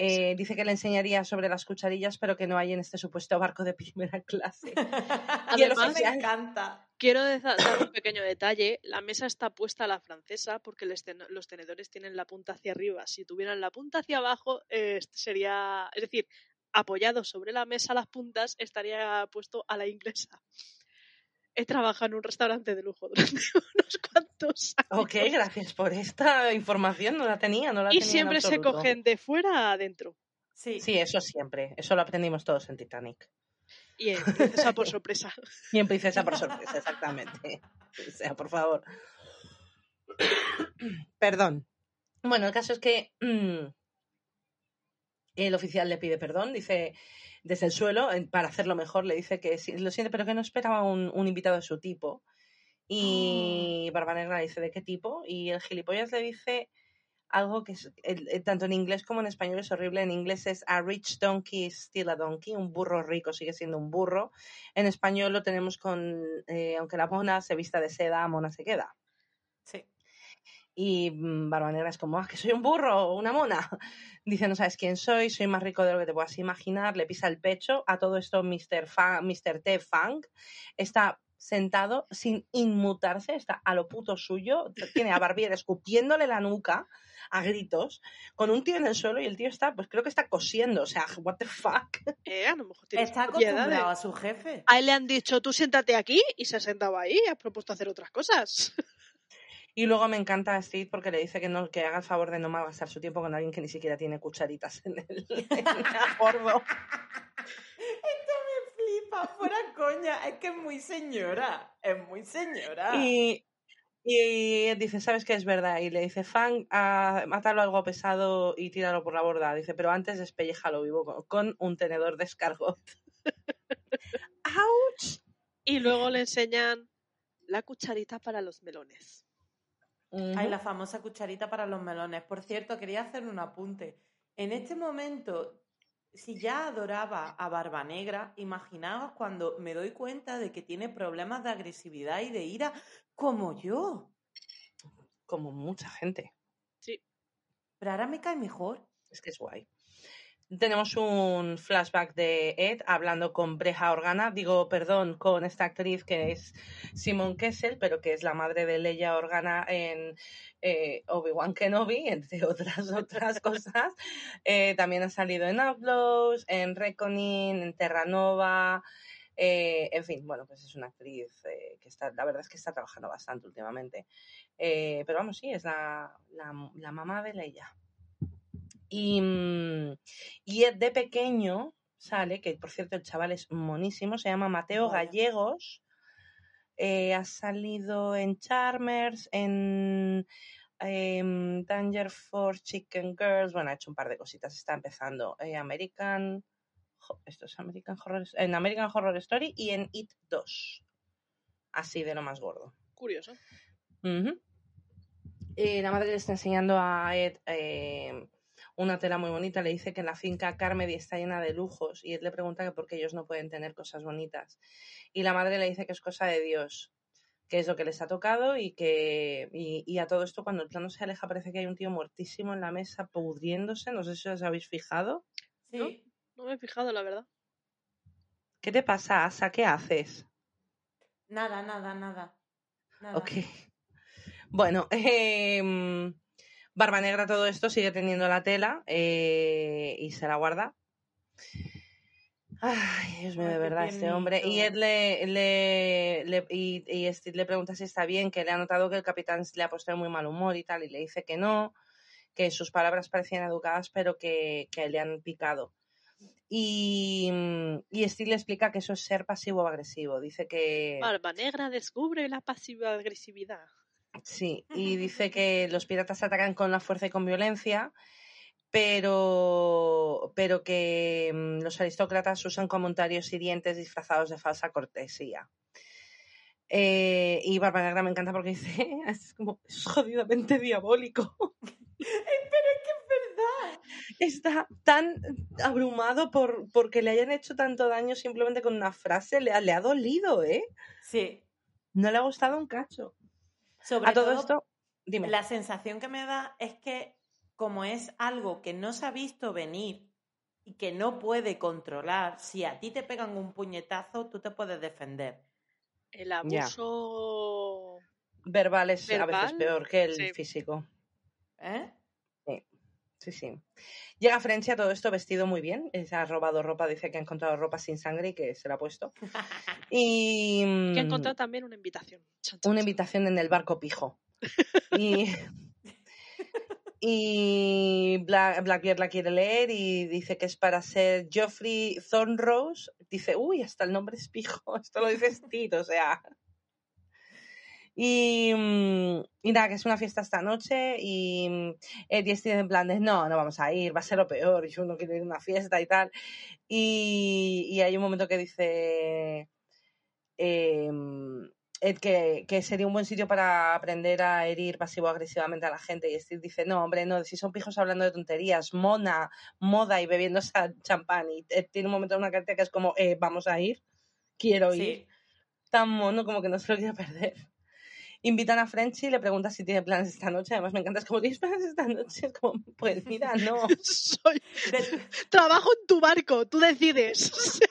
Eh, dice que le enseñaría sobre las cucharillas, pero que no hay en este supuesto barco de primera clase. Además, me encanta. Quiero dar un pequeño detalle. La mesa está puesta a la francesa porque los tenedores tienen la punta hacia arriba. Si tuvieran la punta hacia abajo, eh, sería. Es decir, apoyado sobre la mesa las puntas, estaría puesto a la inglesa. He trabajado en un restaurante de lujo durante unos cuantos años. ok, gracias por esta información, no la tenía, no la Y tenía siempre se cogen de fuera a adentro. Sí. Sí, eso siempre, eso lo aprendimos todos en Titanic. Y en Princesa por sorpresa. Y en Princesa por sorpresa, exactamente. O sea, por favor. Perdón. Bueno, el caso es que mm, el oficial le pide perdón, dice desde el suelo, para hacerlo mejor, le dice que sí, lo siente, pero que no esperaba un, un invitado de su tipo. Y Barba Negra le dice, ¿de qué tipo? Y el gilipollas le dice algo que es, el- tanto en inglés como en español es horrible. En inglés es a rich donkey is still a donkey, un burro rico sigue siendo un burro. En español lo tenemos con, eh, aunque la mona se vista de seda, mona se queda. Y mm, Barba Negra es como, ah, que soy un burro o una mona. Dice, no sabes quién soy, soy más rico de lo que te puedas imaginar. Le pisa el pecho. A todo esto, Mr. Fa Mr. T. Fang está sentado sin inmutarse, está a lo puto suyo. Tiene a Barbier escupiéndole la nuca a gritos, con un tío en el suelo y el tío está, pues creo que está cosiendo. O sea, what the fuck. Eh, a lo mejor Está acostumbrado a su jefe. A él le han dicho, tú siéntate aquí y se ha sentado ahí y has propuesto hacer otras cosas. Y luego me encanta a Steve porque le dice que no que haga el favor de no malgastar su tiempo con alguien que ni siquiera tiene cucharitas en el, en el bordo. Esto me flipa, fuera coña. Es que es muy señora. Es muy señora. Y, y dice, ¿sabes qué es verdad? Y le dice, Fang, ah, mátalo algo pesado y tíralo por la borda. Dice, pero antes despellejalo vivo con, con un tenedor de escargot. ¡Auch! Y luego le enseñan la cucharita para los melones. Ay, la famosa cucharita para los melones. Por cierto, quería hacer un apunte. En este momento, si ya adoraba a Barba Negra, imaginaos cuando me doy cuenta de que tiene problemas de agresividad y de ira como yo. Como mucha gente. Pero ahora me cae mejor. Es que es guay. Tenemos un flashback de Ed hablando con Breja Organa, digo, perdón, con esta actriz que es Simon Kessel, pero que es la madre de Leia Organa en eh, Obi-Wan Kenobi, entre otras otras cosas. Eh, también ha salido en Outlaws, en Reckoning, en Terranova. eh, en fin, bueno, pues es una actriz eh, que está, la verdad es que está trabajando bastante últimamente. Pero vamos, sí, es la, la mamá de Leia. Y, mm, y Ed de pequeño sale, que por cierto el chaval es monísimo, se llama Mateo. Gallegos. eh, ha salido en Charmers, en em, Danger Force, Chicken Girls. Bueno, ha hecho un par de cositas. Está empezando eh, American. Esto es American Horror En American Horror Story y en It 2. Así de lo más gordo. Curioso. Eh, la madre le está enseñando a Ed eh, una tela muy bonita. Le dice que en la finca Carmody está llena de lujos y Ed le pregunta que por qué ellos no pueden tener cosas bonitas. Y la madre le dice que es cosa de Dios, que es lo que les ha tocado y que y, y a todo esto cuando el plano se aleja parece que hay un tío muertísimo en la mesa pudriéndose. No sé si os habéis fijado. Sí. ¿No? No me he fijado, la verdad. ¿Qué te pasa, Asa? ¿Qué haces? Nada, nada, nada. nada. Ok. Bueno, em, Barba Negra todo esto sigue teniendo la tela eh, y se la guarda. Ay, Dios mío, de verdad, este hombre. Y Ed le, le, le- y, y Steve le pregunta si está bien, que le ha notado que el capitán le ha puesto muy mal humor y tal, y le dice que no, que sus palabras parecían educadas, pero que, que le han picado. Y, y Steve le explica que eso es ser pasivo-agresivo. Dice que. Barba Negra descubre la pasiva agresividad. Sí, y dice que los piratas atacan con la fuerza y con violencia, pero, pero que mm, los aristócratas usan comentarios hirientes disfrazados de falsa cortesía. Eh, y Barba Negra me encanta porque dice, es como, es jodidamente diabólico. Pero es que es verdad. Está tan abrumado por porque le hayan hecho tanto daño simplemente con una frase, le ha, le ha dolido, ¿eh? Sí. No le ha gustado un cacho. Sobre A todo, todo, esto, dime. la sensación que me da es que como es algo que no se ha visto venir y que no puede controlar, si a ti te pegan un puñetazo, tú te puedes defender. El abuso. Verbal es a veces peor que el sí. físico. ¿Eh? Sí, sí. Llega Frenchy a todo esto vestido muy bien. eh, Se ha robado ropa, dice que ha encontrado ropa sin sangre y que se la ha puesto. Y. Que ha mm, encontrado también una invitación. Una invitación en el barco pijo. Y, y Bla- Blackbeard la quiere leer y dice que es para ser Geoffrey Thornrose. Dice, uy, hasta el nombre es pijo. Esto lo dice Steve, o sea. Y, mm, y nada, que es una fiesta esta noche y mm, Eddie Steve en plan de, no, no vamos a ir, va a ser lo peor, yo no quiero ir a una fiesta y tal. Y, y hay un momento que dice, em, Ed que, que sería un buen sitio para aprender a herir pasivo-agresivamente a la gente. Y Steve dice, no, hombre, no, si son pijos hablando de tonterías, mona, moda y bebiendo champán. Y Ed tiene un momento en una carta que es como, eh, vamos a ir, quiero ir. Sí. Tan mono como que no se lo quiere perder. Invitan a Frenchy y le preguntan si tiene planes esta noche. Además, me encanta, es como, ¿tienes planes esta noche? Es como, pues mira, no. Soy... De- Trabajo en tu barco, tú decides.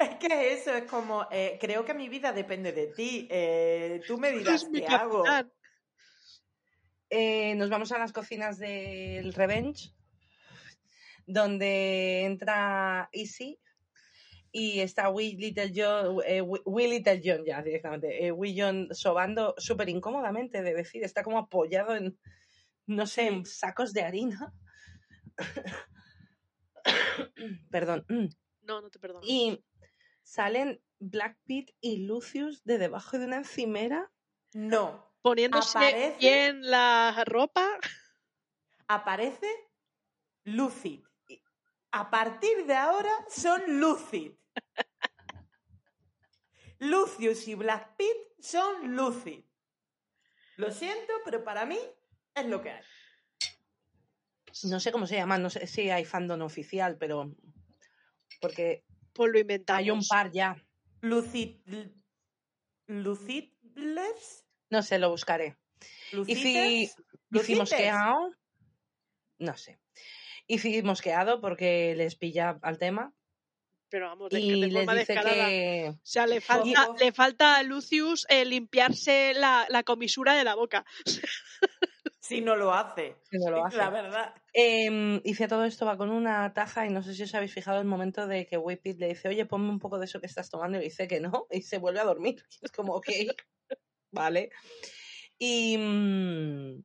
Es que eso es como, eh, creo que mi vida depende de ti. eh, tú me dirás qué hago. Eh, nos vamos a las cocinas del Revenge, donde entra Easy y está Wee Little John, eh, Little John ya directamente, eh, Wee John sobando súper incómodamente, de decir, está como apoyado en, no sé, en sacos de harina. Perdón. No, no te perdono. Y salen Black Pete y Lucius de debajo de una encimera. No. Poniéndose aparece- bien la ropa. Aparece Lucid. A partir de ahora son Lucid. Lucius y Black Pit son Lucid. Lo siento, pero para mí es lo que hay. No sé cómo se llama, no sé si hay fandom oficial, pero porque Pues lo inventamos. hay un par ya. Lucid. Lucidless. No sé, lo buscaré. Si, y si Lucites. mosqueado, no sé. Y si mosqueado porque les pilla al tema Pero vamos, de, y de les forma dice descarada. que O sea, le falta, le falta a Lucius eh, limpiarse la, la comisura de la boca. Si no lo hace. que no lo hace. La verdad. Eh, hice todo esto, va con una taza y no sé si os habéis fijado el momento de que Whippet le dice, oye, ponme un poco de eso que estás tomando y le dice que no y se vuelve a dormir. Y es como, ok, vale. Y, mm,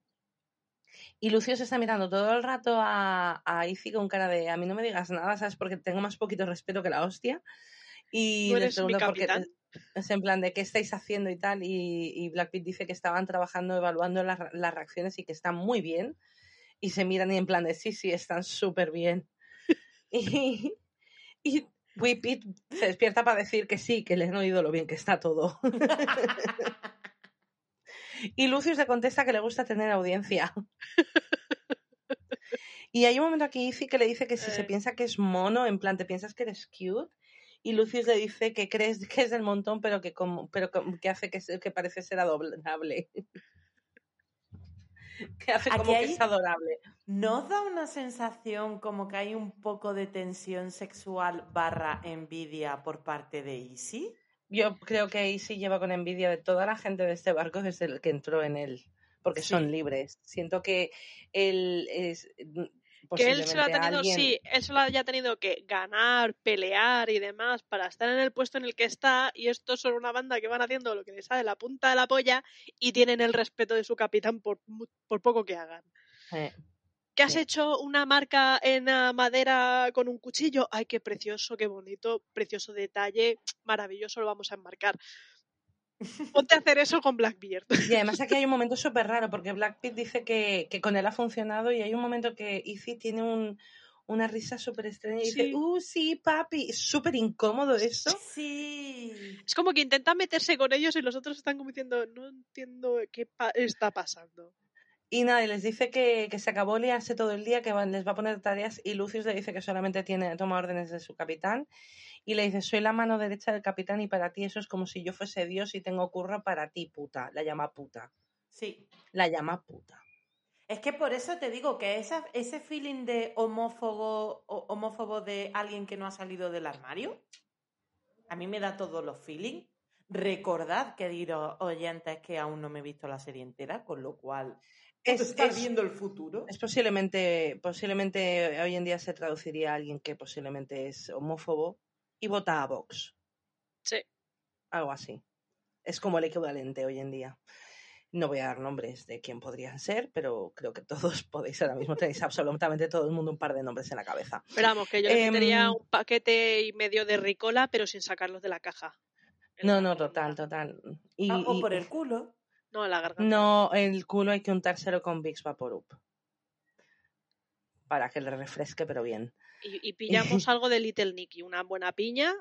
y Lucio se está mirando todo el rato a, a Izzy con cara de, a mí no me digas nada, ¿sabes? Porque tengo más poquito respeto que la hostia. Y Tú les eres mi pregunta por qué- capitán. es en plan de qué estáis haciendo y tal. Y, y Black Pit dice que estaban trabajando, evaluando las, las reacciones y que están muy bien. Y se miran y en plan de sí, sí, están súper bien. Y, y Whippet se despierta para decir que sí, que le han oído lo bien que está todo. y Lucius le contesta que le gusta tener audiencia. Y hay un momento aquí Izzy que le dice que si se Eh. piensa que es mono, en plan, te piensas que eres cute. Y Lucius le dice que crees que es del montón, pero que como, pero que hace que, que parece ser adorable. que hace Aquí como que es adorable. ¿No da una sensación como que hay un poco de tensión sexual barra envidia por parte de Izzy? Yo creo que Izzy lleva con envidia de toda la gente de este barco desde el que entró en él, porque Sí. son libres. Siento que él es mm, Que él se lo ha tenido, alguien- sí, él se lo haya tenido que ganar, pelear y demás para estar en el puesto en el que está. Y estos son una banda que van haciendo lo que les sale la punta de la polla y tienen el respeto de su capitán por, por poco que hagan. Eh, ¿Que has hecho una marca en madera con un cuchillo? Ay, qué precioso, qué bonito, precioso detalle, maravilloso, lo vamos a enmarcar. Ponte a hacer eso con Blackbeard. Y además aquí hay un momento súper raro, porque Black Pit dice que, que con él ha funcionado y hay un momento que Izzy tiene un, una risa súper extraña y dice, uh, sí, papi. Es súper incómodo esto. Sí. Es como que intenta meterse con ellos y los otros están como diciendo, no entiendo qué pa- está pasando. Y nada, y les dice que, que se acabó liarse todo el día, que van- les va a poner tareas y Lucius le dice que solamente tiene, toma órdenes de su capitán y le dice, soy la mano derecha del capitán y para ti eso es como si yo fuese Dios y tengo curro para ti, puta. La llama puta. Sí. La llama puta. Es que por eso te digo que esa, ese feeling de homófobo, o- homófobo de alguien que no ha salido del armario, a mí me da todos los feelings. Recordad, queridos oyentes, que aún no me he visto la serie entera, con lo cual Es, estar es- viendo el futuro. es posiblemente, posiblemente hoy en día se traduciría a alguien que posiblemente es homófobo y vota a Vox. Sí. Algo así. Es como el equivalente hoy en día. No voy a dar nombres de quién podrían ser, pero creo que todos podéis ahora mismo. Tenéis absolutamente todo el mundo un par de nombres en la cabeza. Pero vamos, que yo le metería un paquete y medio de ricola, pero sin sacarlos de la caja. No, no, total, total. Y, Ah, o y- por el culo. No, en la garganta. no, el culo hay que untárselo con Vicks Vaporub. Para que le refresque, pero bien. Y, y pillamos algo de Little Nicky, una buena piña.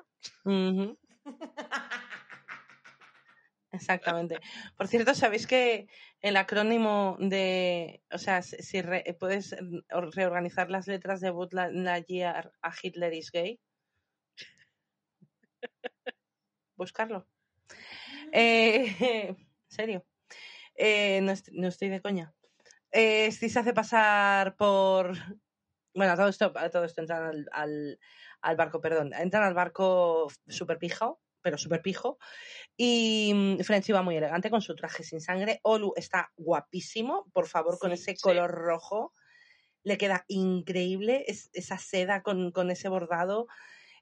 Exactamente. Por cierto, ¿sabéis que el acrónimo de, o sea, si re- puedes or- reorganizar las letras de Lightyear a Hitler is gay? Buscarlo. Eh, en serio. Eh, no, est- no estoy de coña. Eh, Steve se hace pasar por. Bueno, a todo esto, todo esto entran al, al, al barco, perdón. Entran al barco super pijo, pero super pijo. Y mm, Frenchy va muy elegante con su traje sin sangre. Olu está guapísimo, por favor, con ese sí. color rojo. Le queda increíble es- esa seda con, con ese bordado.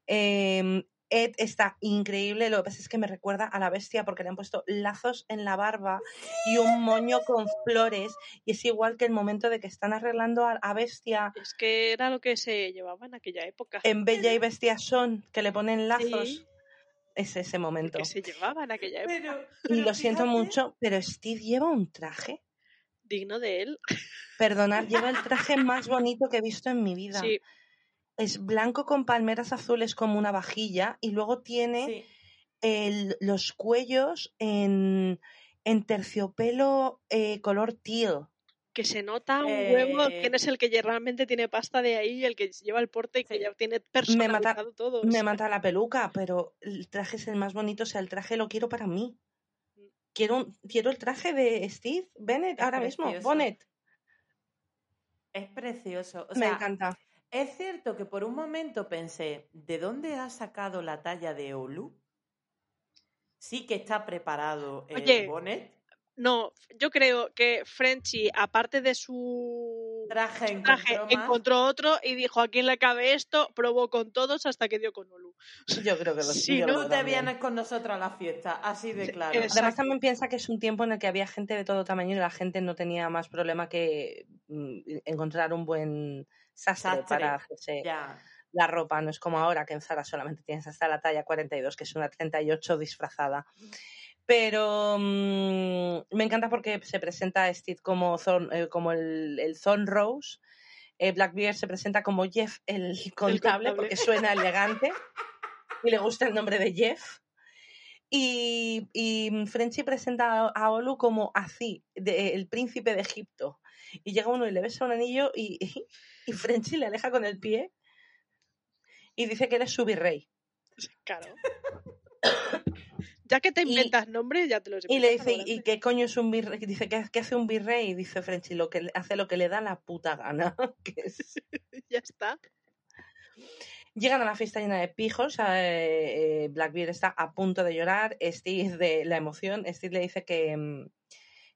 Em, Ed está increíble, lo que pasa es que me recuerda a la bestia porque le han puesto lazos en la barba y un moño con flores y es igual que el momento de que están arreglando a, bestia Es que era lo que se llevaba en aquella época. en Bella y Bestia son, que le ponen lazos. Sí. Es ese momento. que se llevaba en aquella época. Pero, Y lo siento fíjate, mucho, pero Steve lleva un traje. Digno de él. Perdonad, lleva el traje más bonito que he visto en mi vida. Sí, Es blanco con palmeras azules como una vajilla y luego tiene sí. el- los cuellos en, en terciopelo eh, color teal. que se nota un huevo Eh, quién es el que realmente tiene pasta de ahí, el que lleva el porte y que Sí. ya tiene mata- personalizado todo. Me mata la peluca, pero el traje es el más bonito. O sea, el traje lo quiero para mí. Quiero, un- quiero el traje de Steve Bennett Es ahora mismo. Bonnet. Es precioso. O Me sea, encanta. Es cierto que por un momento pensé, ¿de dónde ha sacado la talla de Olu? Sí que está preparado el Oye, bonnet. No, yo creo que Frenchy, aparte de su Traje su traje, encontró otro y dijo, ¿a quién le cabe esto? Probó con todos hasta que dio con Olu. Yo creo que lo Sí, yo ¿no? te vienes con nosotros a la fiesta, así de claro. exacto. Además también piensa que es un tiempo en el que había gente de todo tamaño y la gente no tenía más problema que mm, encontrar un buen sastre, Sastre, para hacerse Ya. la ropa. No es como ahora que en Zara solamente tienes hasta la talla 42, que es una 38 disfrazada. Pero mm, me encanta porque se presenta a Steve como, Thorn- eh, como el, el Thorn Rose. Eh, Blackbeard se presenta como Jeff el contable, contable. porque suena elegante y le gusta el nombre de Jeff. Y, y Frenchy presenta a- a Olu como así, de- el príncipe de Egipto. Y llega uno y le besa un anillo y, y Frenchy le aleja con el pie y dice que eres su virrey. Claro. ya que te Y- inventas nombres, ya te los Y le dice, ¿y qué coño es un virrey? Dice, ¿qué, qué hace un virrey? Y dice Frenchy, lo que hace lo que le da la puta gana. que es- Ya está. Llegan a la fiesta llena de pijos. eh, eh, Blackbeard está a punto de llorar. Steve, de la emoción, Steve le dice que, mm,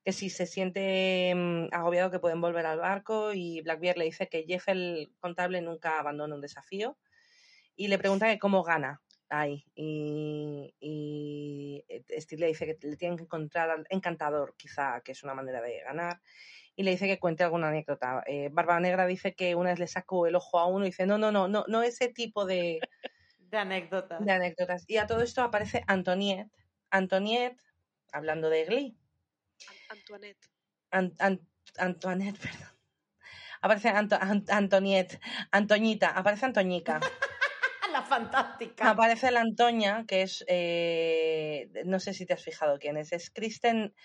que si se siente mm, agobiado que pueden volver al barco. Y Blackbeard le dice que Jeff, el contable, nunca abandona un desafío. Y le pregunta que cómo gana. ahí. Y, y Steve le dice que le tienen que encontrar al encantador, quizá, que es una manera de ganar. Y le dice que cuente alguna anécdota. Eh, Barba Negra dice que una vez le sacó el ojo a uno y dice, no, no, no, no, no ese tipo de, De anécdotas. de anécdotas. Y a todo esto aparece Antoniette. Antoniette, hablando de Glee. An- Antoinette. An- An- Antoinette, perdón. Aparece Anto- An- Antoniette, Antoñita, aparece Antoñica. La fantástica. Aparece la Antoña, que es, eh, no sé si te has fijado quién es, es Kristen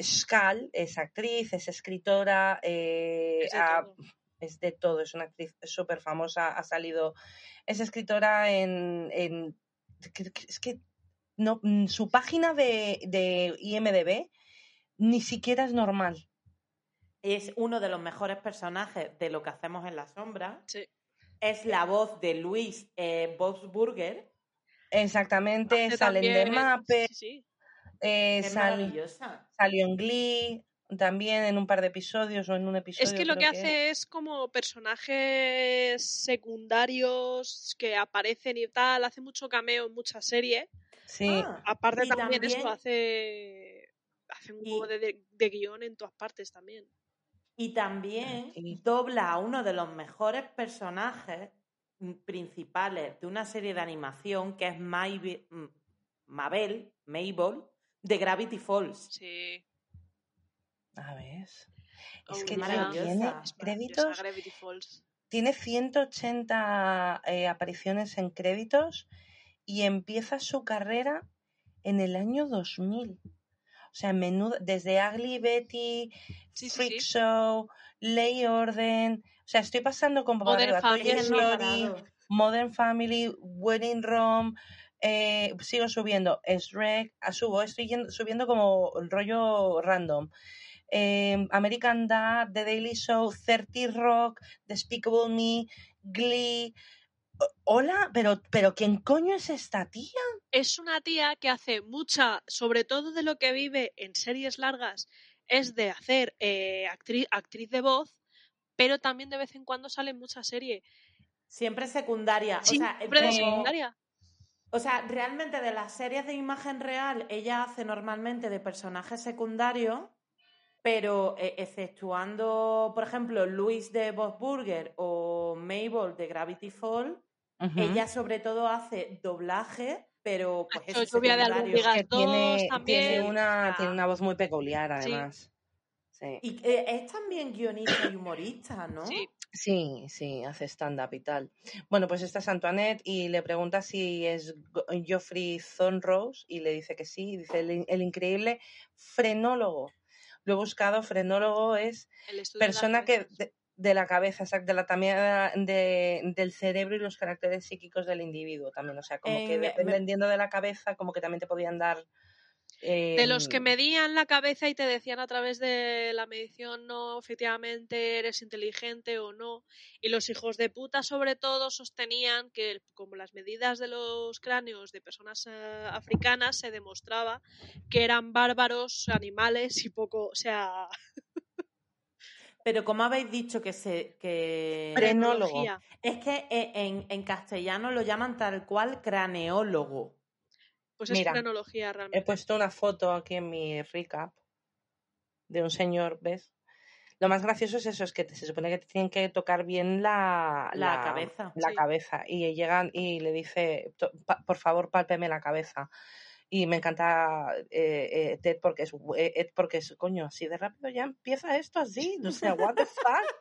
Schall, es actriz, es escritora, eh, Es de ha- es de todo, es una actriz súper famosa, ha salido, es escritora en, en- es que no, mm, su página de, de IMDB ni siquiera es normal. Es uno de los mejores personajes de lo que hacemos en la sombra. Sí. Es la voz de Luis eh, Bobsburger. Exactamente, Hace salen de también- Mape, Sí, sí. eh, Es sal- maravillosa. salió en Glee, también en un par de episodios o en un episodio. Es que lo que hace es como personajes secundarios que aparecen y tal, hace mucho cameo en muchas series. Sí, Ah, Aparte y también, eso también- hace, hace un juego de, de- de guion en todas partes también. Y también Sí. dobla a uno de los mejores personajes mm, principales de una serie de animación que es Mabel, Mabel, Mabel de Gravity Falls. Sí. a ver. Es que tiene créditos, Gravity Falls. tiene 180 eh, apariciones en créditos y empieza su carrera en el año 2000. O sea, menudo, desde Ugly Betty, Sí, sí, Freak sí. Show, Ley Orden. O sea, estoy pasando con Modern Family. Story. Modern Family, Wedding Rom, eh, sigo subiendo, Shrek, ah, subo, estoy yendo- subiendo como el rollo random. Eh, American Dad, The Daily Show, 30 Rock, Despicable Me, Glee. Hola, pero, pero ¿quién coño es esta tía? Es una tía que hace mucha, sobre todo de lo que vive en series largas, es de hacer eh, actriz, actriz de voz, pero también de vez en cuando sale en muchas series. Siempre secundaria. o sea, Siempre de secundaria. O sea, realmente de las series de imagen real, ella hace normalmente de personajes secundarios, pero eh, exceptuando, por ejemplo, Luis de Bob Burger o Mabel de Gravity Fall, ella sobre todo hace doblaje, pero pues eso, lluvia de que tiene, también, tiene una, tiene una voz muy peculiar, además. Sí. Y eh, es también guionista y humorista, ¿no? Sí, Sí, sí, hace stand-up y tal. Bueno, pues esta es Antoinette y le pregunta si es Geoffrey Thornrose y le dice que sí. y Dice el, el increíble frenólogo. Lo he buscado, frenólogo es persona que de, de la cabeza, exacto, de la anatomía de, del cerebro y los caracteres psíquicos del individuo también. O sea, como que me- dependiendo de la cabeza, como que también te podían dar. De los que em, medían la cabeza y te decían a través de la medición, no, efectivamente eres inteligente o no. Y los hijos de puta, sobre todo, sostenían que, como las medidas de los cráneos de personas eh, africanas, se demostraba que eran bárbaros, animales y poco. O sea, Pero como habéis dicho que se... Que... Frenólogo. Es que eh, en, en castellano lo llaman tal cual craneólogo. Pues es Mira, frenología He realmente. puesto una foto aquí en mi recap de un señor, ¿ves? Lo más gracioso es eso, es que te- se supone que te tienen que tocar bien la, La cabeza. la Sí. cabeza. Y llegan y le dice, "To- pa- por favor, pálpeme la cabeza. Y me encanta eh, eh, Ted porque es, eh, Ed porque es, coño, así de rápido ya empieza esto así. O sea, what the fuck.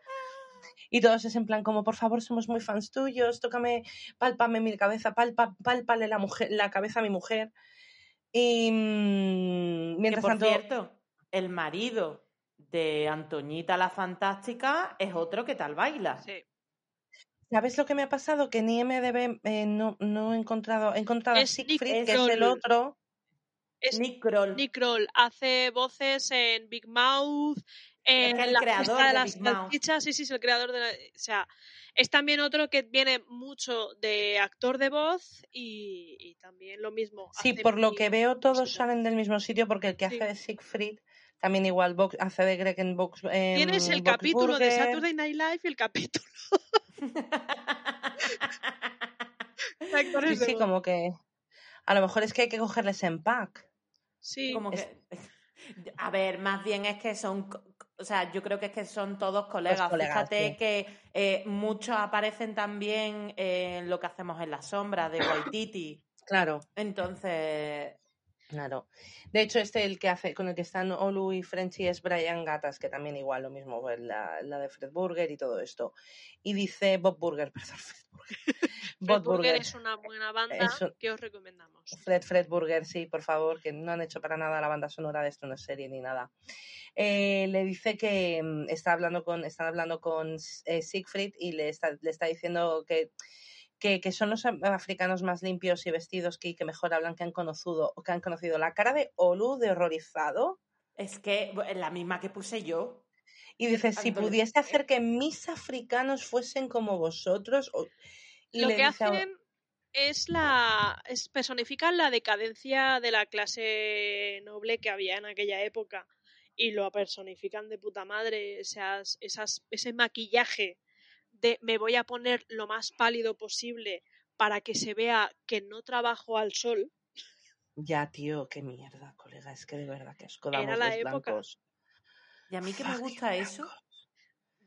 Y todos es en plan como, por favor, somos muy fans tuyos, tócame, pálpame mi cabeza, palpa, pálpale la, mujer, la cabeza a mi mujer. Y mm, Que mientras por tanto, cierto, el marido de Antoñita la Fantástica es otro que tal baila. Sí. ¿Sabes lo que me ha pasado? Que en IMDB eh, no, no he encontrado, he encontrado a Es Nick Siegfried, que es el otro. Es Nick Kroll. Nick Kroll hace voces en Big Mouth, en que es el la creador de, de las salchichas, sí, sí, es el creador de la... O sea, es también otro que viene mucho de actor de voz y, y también lo mismo. Sí, hace por lo que veo todos salen del mismo sitio porque el que Sí. hace de Siegfried también igual Vox- hace de Greg en Vox. en Tienes el capítulo de. Saturday Night Live y el capítulo. Sí, sí, como que a lo mejor es que hay que cogerles en pack. Sí. Como Es- que... A ver, más bien es que son, o sea, yo creo que es que son todos colegas. colegas, Fíjate sí. que eh, muchos aparecen también en lo que hacemos en la sombra de Waititi. Claro, Entonces, claro. De hecho, este el que hace, con el que están Olu y Frenchy es Brian Gatas, que también igual lo mismo, pues, la, la de Fred Burger y todo esto. Y dice Bob Burger, perdón, Fred Burger. Bob Burger Burger. es una buena banda un- que os recomendamos. Fred Fred Burger, sí, por favor, que no han hecho para nada la banda sonora de esto, no es serie ni nada. Eh, le dice que mm, está hablando con, están hablando con eh, Siegfried y le está, le está diciendo que, que, que son los africanos más limpios y vestidos que, que mejor hablan que han conocido, que han conocido. La cara de Olu de horrorizado. es que la misma que puse yo. Y dice, si pudiese hacer que mis africanos fuesen como vosotros. o- y Lo le que dice a- hacen es la. Es, personifican la decadencia de la clase noble que había en aquella época. Y lo personifican de puta madre. Esas, esas, ese maquillaje de me voy a poner lo más pálido posible para que se vea que no trabajo al sol. Ya, tío, qué mierda, colega, es que de verdad que asco Era la los época. blancos. Y a mí que me gusta eso.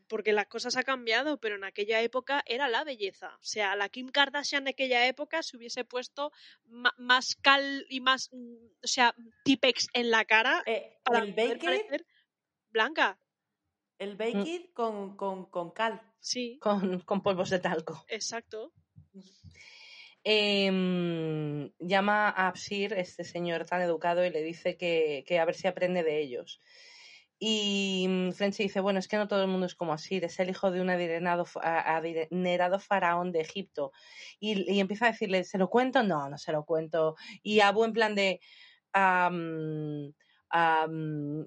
porque las cosas han cambiado, pero en aquella época era la belleza. O sea, la Kim Kardashian de aquella época se hubiese puesto más cal y más, mm, o sea, tipex en la cara Eh, para el poder blanca. el baked con, con, con cal. Sí, Con, con polvos de talco. exacto. Em, llama a Absir, este señor tan educado, y le dice que, que a ver si aprende de ellos. Y mm, Frenchy dice, bueno, es que no todo el mundo es como Asir, es el hijo de un adinerado, a- adinerado faraón de Egipto. Y, y empieza a decirle, ¿se lo cuento? No, no se lo cuento. Y Abu en plan de...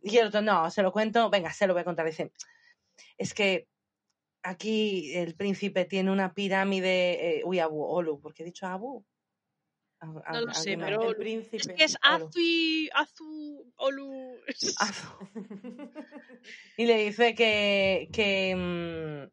y el otro, no, se lo cuento, venga, se lo voy a contar. Dice, es que aquí el príncipe tiene una pirámide, eh, uy, Abu, Olu, porque he dicho Abu. No lo sé, pero el es príncipe. que es Olu. Azu y Azu Olu. Azu. Y le dice que, que, mm,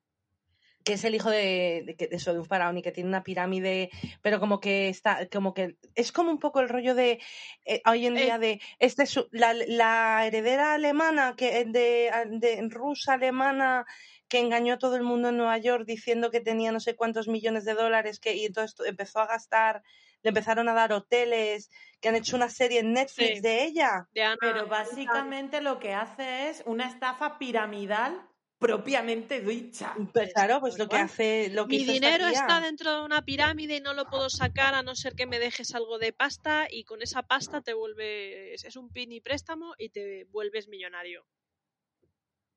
que es el hijo de, de, de eso, de un faraón y que tiene una pirámide, pero como que está, como que es como un poco el rollo de eh, hoy en Eh. día de este es su- la, la heredera alemana que de, de rusa alemana que engañó a todo el mundo en Nueva York diciendo que tenía no sé cuántos millones de dólares que y entonces empezó a gastar, le empezaron a dar hoteles, que han hecho una serie en Netflix Sí. de ella. De Ana Pero básicamente lo que hace es una estafa piramidal propiamente dicha. Pues claro, pues lo que hace, lo que Mi dinero está dentro de una pirámide y no lo puedo sacar a no ser que me dejes algo de pasta y con esa pasta te vuelves, es un pin y préstamo y te vuelves millonario.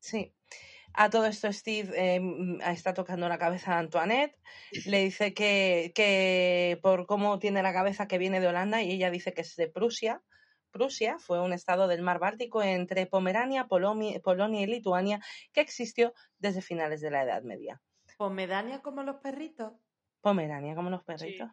Sí. A todo esto Steve eh, mm, está tocando la cabeza a Antoinette, le dice que, que por cómo tiene la cabeza que viene de Holanda y ella dice que es de Prusia. Prusia fue un estado del mar Báltico entre Pomerania, Polonia y Lituania que existió desde finales de la Edad Media. Pomedania como los perritos. Pomerania, como los perritos.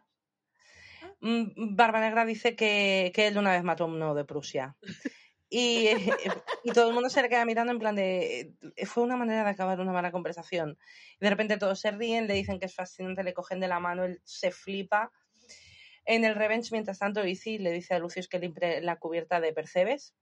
Mm, Barba Negra dice que, que él una vez mató a uno de Prusia. Y, eh, y todo el mundo se le queda mirando en plan de... eh, Fue una manera de acabar una mala conversación. Y de repente todos se ríen, le dicen que es fascinante, le cogen de la mano, él se flipa. En el Revenge, mientras tanto, Izzy le dice a Lucius que limpie la cubierta de percebes.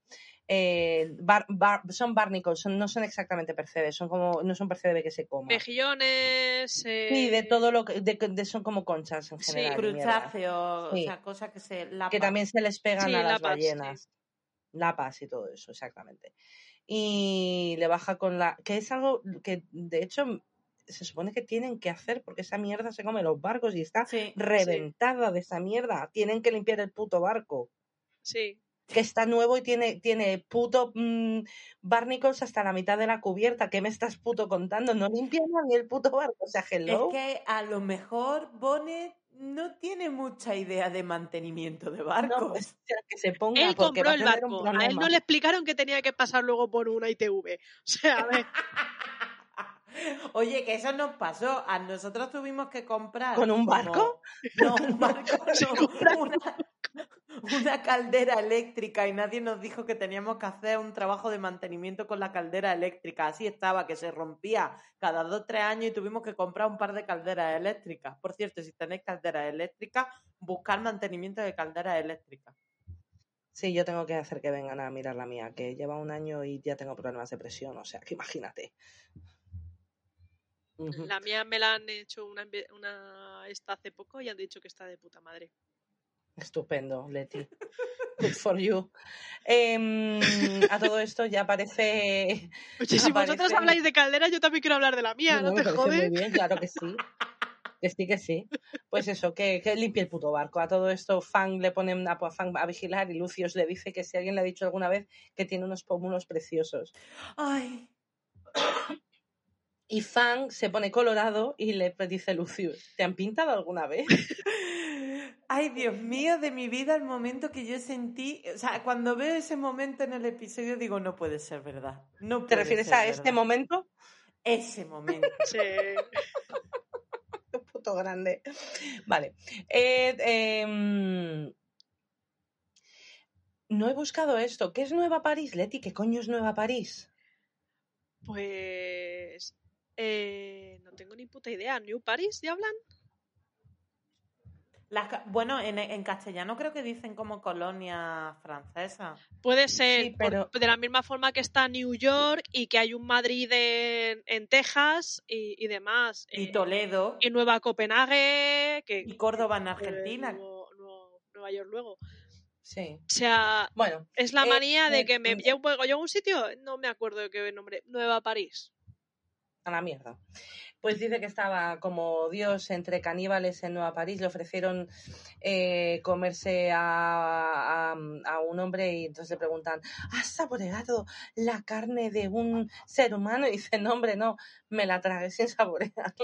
Eh, bar- bar- son barnacles, son, no son exactamente percebes, son como, no son percebe que se coma. Mejillones. eh, Sí, de todo lo que de- de- son como conchas en Sí, general. mierda. Crustáceos, Sí. o sea, cosas que se lapan. que también se les pegan Sí, a las lapas, sí. Ballenas. Lapas y todo eso, exactamente. Y le baja con la. que es algo que de hecho se supone que tienen que hacer porque esa mierda se come los barcos y está Sí, reventada de esa mierda. Tienen que limpiar el puto barco. Sí. Que está nuevo y tiene, tiene puto mm, barnacles hasta la mitad de la cubierta. ¿Qué me estás puto contando? No limpian ni el puto barco. O sea, Es hello. que a lo mejor Bonnet no tiene mucha idea de mantenimiento de No, barcos. pues, sea, que se ponga Él porque compró el barco. A él no le explicaron que tenía que pasar luego por una ITV. O sea, a ver, Oye, que eso nos pasó. A nosotros tuvimos que comprar. ¿Con un como- barco? No, un barco no. Una, una caldera eléctrica y nadie nos dijo que teníamos que hacer un trabajo de mantenimiento con la caldera eléctrica. Así estaba, que se rompía cada dos o tres años y tuvimos que comprar un par de calderas eléctricas. Por cierto, si tenéis calderas eléctricas, buscar mantenimiento de calderas eléctricas. Sí, yo tengo que hacer que vengan a mirar la mía, que lleva un año y ya tengo problemas de presión, o sea, que imagínate. La mía me la han hecho una, una esta hace poco y han dicho que está de puta madre. Estupendo, Leti. Good for you. Em, a todo esto ya parece. Oye, si vosotros habláis de caldera, yo también quiero hablar de la mía, ¿no te parece jode? Muy bien, claro que sí. Que sí, que sí. Pues eso, que, que limpie el puto barco. A todo esto, Fang le ponen a, a Fang a vigilar y Lucius le dice que si alguien le ha dicho alguna vez que tiene unos pómulos preciosos. Ay, Y Fang se pone colorado y le dice Lucius, ¿te han pintado alguna vez? ay, Dios mío, de mi vida, el momento que yo sentí, o sea, cuando veo ese momento en el episodio digo, no puede ser verdad. No ¿Te refieres ser a este verdad. momento? Ese momento. Sí. Un puto grande. Vale. Eh, em, no he buscado esto. ¿Qué es Nueva París, Leti? ¿Qué coño es Nueva París? Pues. Eh, no tengo ni puta idea. ¿New Paris ya hablan? Las bueno, en, en castellano creo que dicen como colonia francesa. Puede ser Sí, por- pero- de la misma forma que está New York y que hay un Madrid en, en Texas y, y demás. Y Eh, Toledo. y Nueva Copenhague, que Y Córdoba en eh, Argentina. Nuevo- Nuevo- Nueva York luego. Sí. O sea, Bueno, es la Eh, manía de eh, que me llevo, yo a un sitio, no me acuerdo de qué nombre, Nueva París. A la mierda. Pues dice que estaba como Dios entre caníbales en Nueva París. Le ofrecieron eh, comerse a, a- a un hombre y entonces le preguntan, ¿has saboreado la carne de un ser humano? Y dice, no, hombre, no, me la tragué sin saborearla.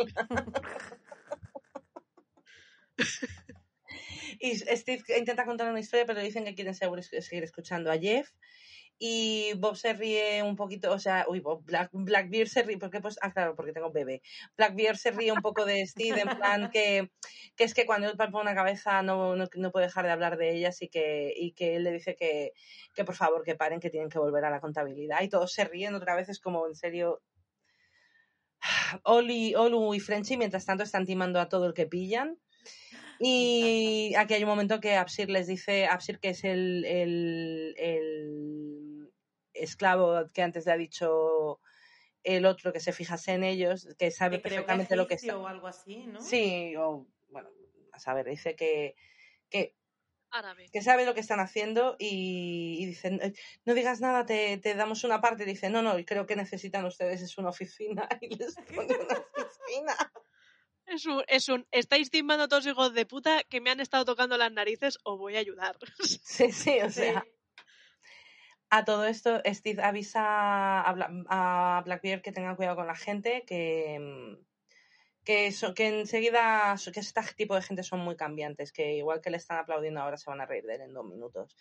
y Steve intenta contar una historia, pero dicen que quieren seguir escuchando a Jeff. Y Bob se ríe un poquito, o sea, uy, Bob, Black, Blackbeard se ríe, porque pues, ah, claro, porque tengo bebé. Blackbeard se ríe un poco de Steve, en plan que, que es que cuando él palpa una cabeza no, no, no puede dejar de hablar de ellas y que, y que él le dice que, que por favor que paren, que tienen que volver a la contabilidad. Y todos se ríen otra vez, es como en serio. Oli, Olu y Frenchy, mientras tanto, están timando a todo el que pillan. Y aquí hay un momento que Absir les dice, Absir que es el, el, el esclavo que antes le ha dicho el otro que se fijase en ellos, que sabe Que perfectamente lo que está. o algo así, ¿no? Sí, o bueno, a saber, dice que, que, Árabe. que sabe lo que están haciendo y, y dice, "Eh, no digas nada, te, te damos una parte. dice, no, no, creo que necesitan ustedes es una oficina y les pone una oficina. Es un, es un, estáis timando todos hijos de puta que me han estado tocando las narices, os voy a ayudar. Sí, sí, o Sí. A todo esto, Steve avisa a, Bla- a Blackbeard que tenga cuidado con la gente, que, mm, que, enseguida, que este tipo de gente son muy cambiantes, que igual que le están aplaudiendo ahora se van a reír de él en dos minutos.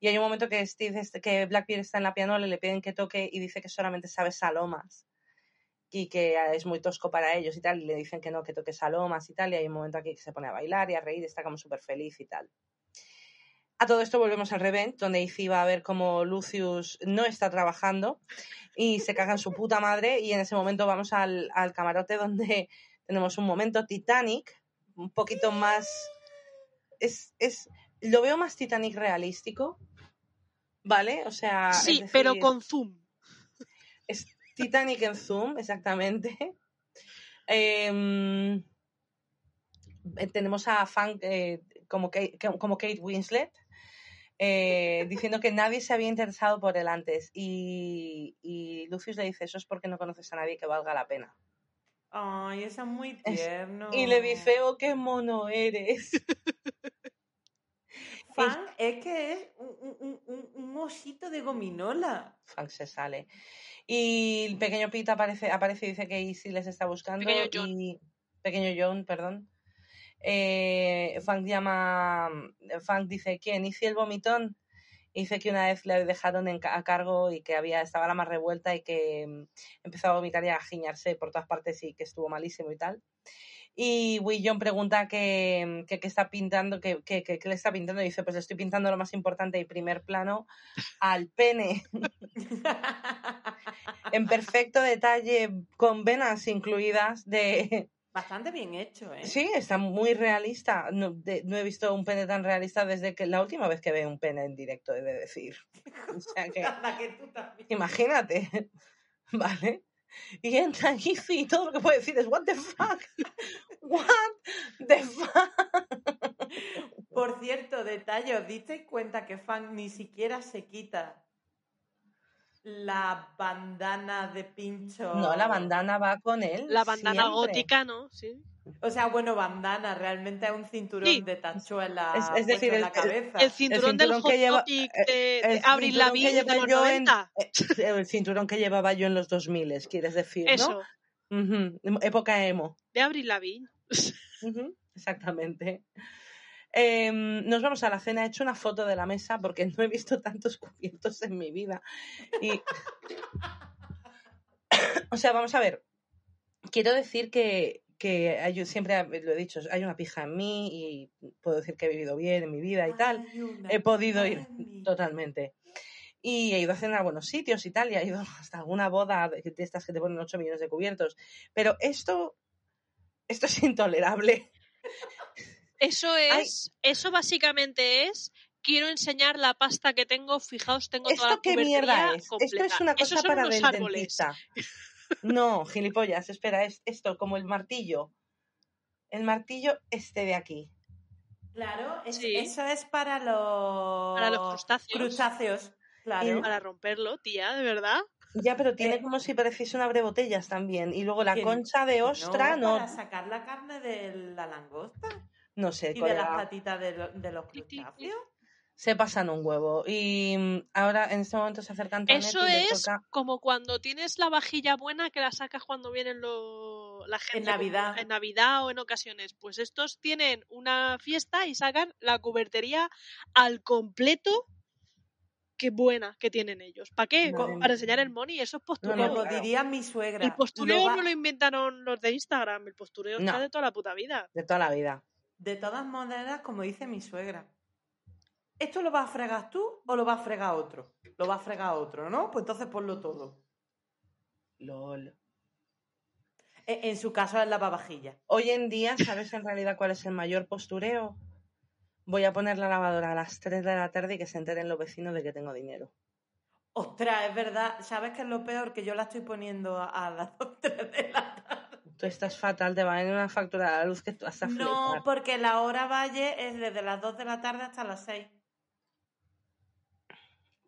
Y hay un momento que Steve, que Blackbeard está en la pianola le piden que toque y dice que solamente sabe salomas y que es muy tosco para ellos y tal, y le dicen que no, que toque salomas y tal, y hay un momento aquí que se pone a bailar y a reír, está como súper feliz y tal. A todo esto volvemos al Revent, donde Izzy va a ver cómo Lucius no está trabajando y se caga en su puta madre. Y en ese momento vamos al, al camarote donde tenemos un momento Titanic, un poquito más. Es, es, lo veo más Titanic realístico, ¿vale? O sea. sí, pero con zoom. es Titanic en Zoom, exactamente. Em, eh, tenemos a Fang eh, como, Kate, como Kate Winslet eh, diciendo que nadie se había interesado por él antes. Y, y Lucius le dice: Eso es porque no conoces a nadie que valga la pena. Ay, eso es muy Es- tierno. Y le dice: Oh, qué mono eres. Fan es que es un, un- un- un osito de gominola. Fang se sale. Y el pequeño Pete aparece, aparece y dice que Izzy les está buscando. Pequeño John. Y, pequeño John, perdón. Eh, Fang llama. Fang dice: ¿Quién? ¿Izzy el vomitón? Dice que una vez le dejaron en a cargo y que había estaba la más revuelta y que mm, empezó a vomitar y a giñarse por todas partes y que estuvo malísimo y tal. Y William pregunta que, que, que está pintando, que, que, que, que le está pintando, y dice, pues le estoy pintando lo más importante y primer plano al pene en perfecto detalle, con venas incluidas de... Bastante bien hecho, ¿eh? Sí, está muy realista. No, de- no he visto un pene tan realista desde que la última vez que veo un pene en directo, he de decir. O sea que, tú imagínate, ¿vale? Y entra Izzy y todo lo que puede decir es, what the fuck, what the fuck. Por cierto, detalle, ¿os disteis cuenta que Fan ni siquiera se quita la bandana de pincho? No, la bandana va con él. La bandana siempre. gótica, ¿no? Sí. O sea, bueno, bandana, realmente es un cinturón Sí. de tachuela Es- decir, en el- la el- cabeza. El cinturón, del cinturón Hot que lleva- Topic de, El cinturón que Lavigne de los yo en- 90. eh, el cinturón que llevaba yo en los 2000, quieres decir, Eso, ¿no? Ujú, Época emo. de Avril Lavigne. Exactamente. Em, nos vamos a la cena. He hecho una foto de la mesa porque no he visto tantos cubiertos en mi vida. Y... o sea, vamos a ver. Quiero decir que, que hay- siempre lo he dicho, hay una pija en mí y puedo decir que he vivido bien en mi vida y tal. Hay He podido ir totalmente. Y he ido a cenar a buenos sitios y tal, y he ido hasta alguna boda de de estas que te ponen 8 millones de cubiertos. Pero esto, esto es intolerable. Eso Ay. es, eso básicamente es, quiero enseñar la pasta que tengo, fijaos, tengo toda la ¿Esto qué mierda es? completa. Esto es una cosa para del árboles. dentista. No, gilipollas, espera, es esto, como el martillo. El martillo este de aquí. Claro, es- Sí. eso es para los... Para los crustáceos. Crustáceos, claro. Para romperlo, tía, de verdad. Ya, pero tiene Eh, como si pareciese un abrebotellas también. Y luego la concha de ostra, no, Para sacar la carne de la langosta no sé, y de las patitas de, lo- de los crustáceos. Se pasan un huevo. Y mm, ahora en este momento se acercan Antoinette Eso y es toca- como cuando tienes la vajilla buena que la sacas cuando vienen lo- la gente. Navidad. En Navidad o en ocasiones. Pues estos tienen una fiesta y sacan la cubertería al completo. Qué buena que tienen ellos. ¿Para qué? Para enseñar el money. Eso es No, postureo. no, claro. diría mi suegra. el postureo lo va- no lo inventaron los de Instagram. El postureo No. está de toda la puta vida. de toda la vida. De todas maneras, como dice mi suegra, ¿esto lo vas a fregar tú o lo va a fregar otro? Lo va a fregar otro, ¿no? Pues entonces ponlo todo. LOL. E- En su caso es lavavajillas. Hoy en día, ¿sabes en realidad cuál es el mayor postureo? Voy a poner la lavadora a las 3 de la tarde y que se enteren los vecinos de que tengo dinero. Ostras, es verdad. ¿Sabes qué es lo peor? Que yo la estoy poniendo a, las 2 3 de la tarde. Tú estás fatal, te va a venir una factura de la luz que tú vas a No, porque la hora valle es desde las 2 de la tarde hasta las 6.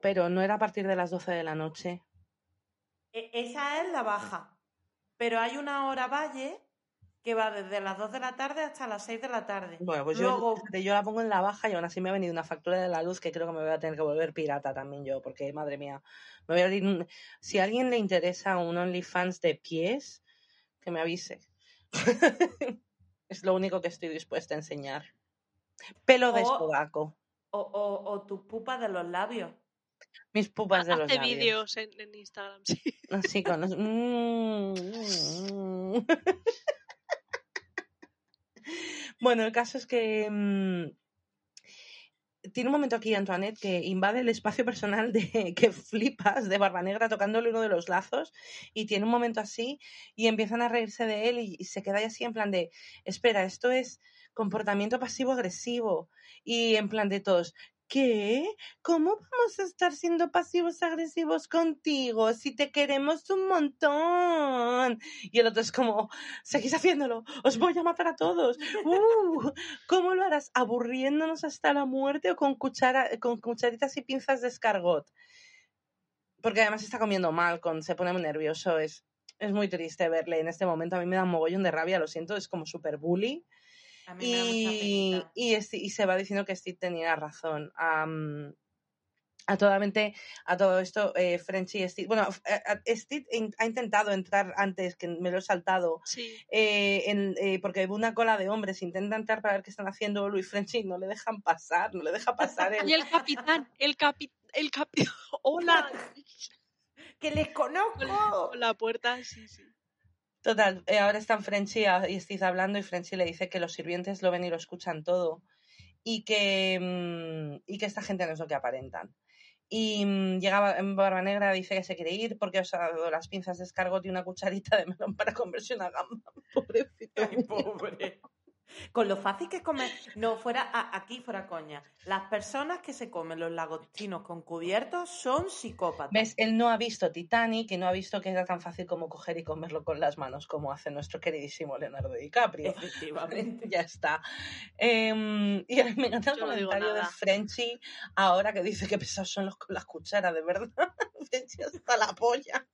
Pero no era a partir de las 12 de la noche. E- esa es la baja. Pero hay una hora valle que va desde las 2 de la tarde hasta las 6 de la tarde. Bueno, pues Luego, yo, yo la pongo en la baja y aún así me ha venido una factura de la luz que creo que me voy a tener que volver pirata también yo, porque madre mía, me voy a abrir un... Si a alguien le interesa un OnlyFans de pies, que me avise. es lo único que estoy dispuesta a enseñar. Pelo de O- sobaco. o, o, o tus pupas de los labios. Mis pupas de los Hace labios. vídeos en, en Instagram, sí. Así con los... Mm. bueno, el caso es que... tiene un momento aquí Antoinette que invade el espacio personal de que flipas de Barba Negra tocándole uno de los lazos y tiene un momento así y empiezan a reírse de él y, se queda ahí así en plan de espera, esto es comportamiento pasivo agresivo y en plan de todos ¿Qué? ¿Cómo vamos a estar siendo pasivos agresivos contigo si te queremos un montón? Y el otro es como, seguís haciéndolo, os voy a matar a todos. Uh, ¿Cómo lo harás? ¿Aburriéndonos hasta la muerte o con, cuchara, con cucharitas y pinzas de escargot? Porque además está comiendo mal, con, se pone muy nervioso, es, es muy triste verle en este momento. A mí me da un mogollón de rabia, lo siento, es como súper bully. Y, y, y se va diciendo que Steve tenía razón. Am, a, totalmente, a todo esto, eh, Frenchy y Steve. Bueno, a- Steve in- ha intentado entrar antes, que me lo he saltado, Sí. eh, en- eh, porque hay una cola de hombres, intenta entrar para ver qué están haciendo Luis Frenchy y no le dejan pasar, no le deja pasar el, Y el capitán, el capi, el capi, hola, ¡Que les conozco! con la puerta, sí, sí. Total, eh, ahora están Frenchy y Steve hablando y Frenchy le dice que los sirvientes lo ven y lo escuchan todo y que, mm, y que esta gente no es lo que aparentan. Y mm, llega en Barba Negra, dice que se quiere ir porque ha usado las pinzas de escargot y una cucharita de melón para comerse una gamba. Pobrecito. Ay, pobre. Con lo fácil que es comer. No, fuera a- aquí fuera coña. Las personas que se comen los lagostinos con cubiertos son psicópatas. ¿Ves? Él no ha visto Titanic y no ha visto que era tan fácil como coger y comerlo con las manos como hace nuestro queridísimo Leonardo DiCaprio. Efectivamente. ya está. Em, y a mí me encanta el Yo no digo comentario de. Frenchy ahora que dice que pesados son los, las cucharas, de verdad. Frenchy hasta la polla.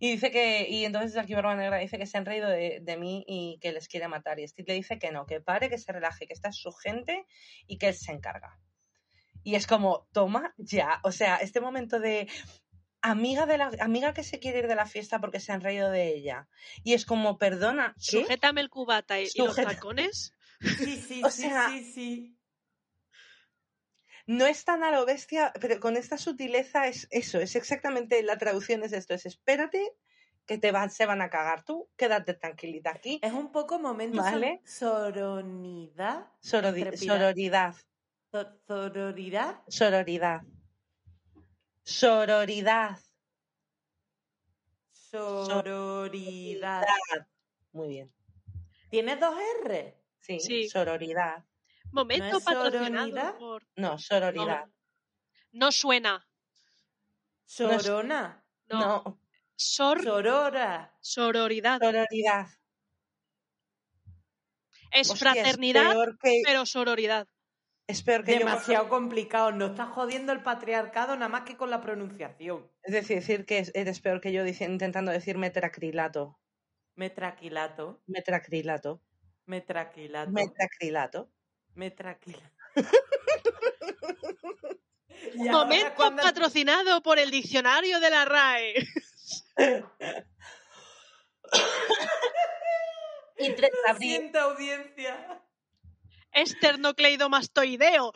Y dice que, y entonces aquí Barba Negra dice que se han reído de, de mí y que les quiere matar. Y Steve le dice que no, que pare, que se relaje, que esta es su gente y que él se encarga. Y es como, toma ya. O sea, este momento de amiga de la amiga que se quiere ir de la fiesta porque se han reído de ella. Y es como, perdona, ¿qué? Sujétame el cubata y, y los Sujeta- tacones. Sí, sí, O sí, sea- sí, sí. No es tan a lo bestia, pero con esta sutileza es eso, es exactamente la traducción es esto, es espérate que te van, se van a cagar tú, quédate tranquilita aquí. Es un poco momento sor- Vale. soronidad. Pira- sororidad, so- Sororidad. sororidad. Sororidad. Sororidad. Muy bien. ¿Tienes dos R? Sí, Sí. sororidad. Momento es patrocinado por... No, sororidad. No suena. Sorona. No. No, Sor... Sorora. Sororidad. sororidad. Es Hostia, fraternidad, Es peor que, pero sororidad. es peor que yo Demasiado complicado. No estás jodiendo el patriarcado nada más que con la pronunciación. Es decir, decir que es- eres peor que yo intentando decir metracrilato. Metraquilato. Metracrilato. Metraquilato. Metracrilato. Metraquilato. Y ahora Momento cuando- patrocinado por el diccionario de la RAE. Y 3 de Lo abril. siento, audiencia. Esternocleidomastoideo.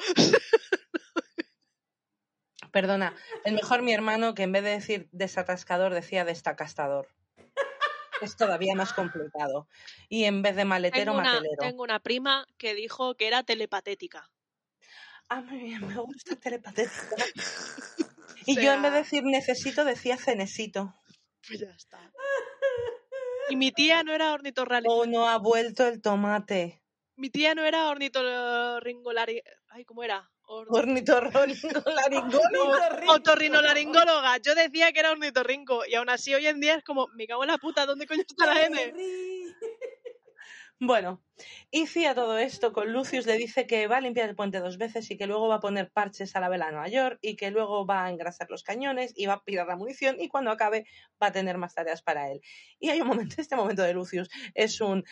Perdona, el mejor mi hermano que en vez de decir desatascador decía destacastador. Es todavía más complicado. Y en vez de maletero, Tengo una, matelero. tengo una prima que dijo que era telepatética. Ah, muy bien, me gusta telepatética. Y O yo en vez de decir necesito decía cenesito. Pues ya está. Y mi tía no era ornitorrinolaringóloga. Oh, no ha vuelto el tomate. Mi tía no era ornitorringolari... Ay, ¿cómo era? Or- Ornitorrinolaringólogo. Otorrinolaringóloga. Yo decía que era ornitorrinco y aún así hoy en día es como, me cago en la puta, ¿dónde coño está la N? Bueno, Izzy a todo esto con Lucius le dice que va a limpiar el puente dos veces y que luego va a poner parches a la vela a Nueva York y que luego va a engrasar los cañones y va a pirar la munición y cuando acabe va a tener más tareas para él. Y hay un momento, este momento de Lucius es un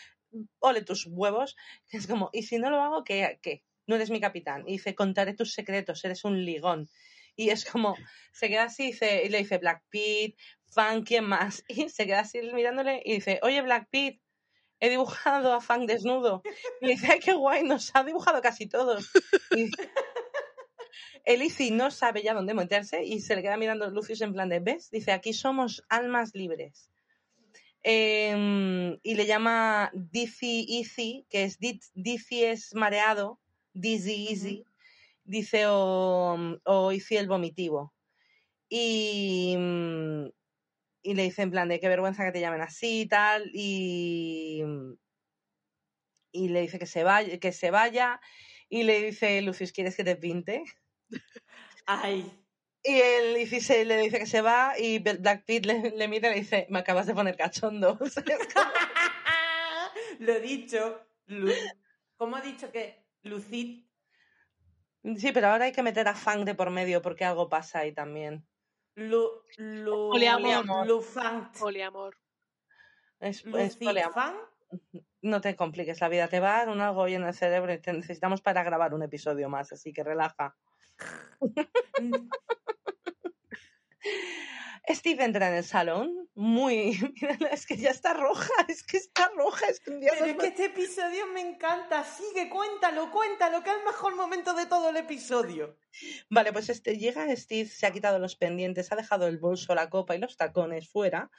ole tus huevos, que es como, y si no lo hago, ¿qué? ¿Qué? No eres mi capitán. Y dice, contaré tus secretos, eres un ligón. Y es como, se queda así dice- y le dice Black Pete, Fan, ¿quién más? Y se queda así mirándole y dice, oye Black Pete, he dibujado a Fang desnudo. Y dice, qué guay, nos ha dibujado casi todos. Y el Izzy no sabe ya dónde meterse y se le queda mirando Lucius en plan de, ¿ves? Dice, aquí somos almas libres. Em, y le llama Dizzy Easy, que es Di- Dizzy es mareado, Dizzy Easy, dice o, o Izzy el vomitivo. Y, mm, y le dice en plan de qué vergüenza que te llamen así y tal, y, y le dice que se vaya, que se vaya, y le dice, Lucius, ¿quieres que te pinte? Ay, Y él dice, le dice que se va y Black Pete le, le mira y le dice, me acabas de poner cachondo. Lo he dicho. Lu- ¿Cómo ha dicho que Lucid? sí, pero ahora hay que meter a Fang de por medio porque algo pasa ahí también. Lu, lu, Poliamor. Lufant. Poliamor. Es, es poliamor. No te compliques la vida, te va a dar un algo hoy en el cerebro y te necesitamos para grabar un episodio más, así que relaja. Steve entra en el salón, muy... Es que ya está roja, es que está roja, es que un día Pero es que este episodio me encanta. Sigue, cuéntalo, cuéntalo, que es el mejor momento de todo el episodio. Vale, pues este llega Steve, se ha quitado los pendientes, ha dejado el bolso, la copa y los tacones fuera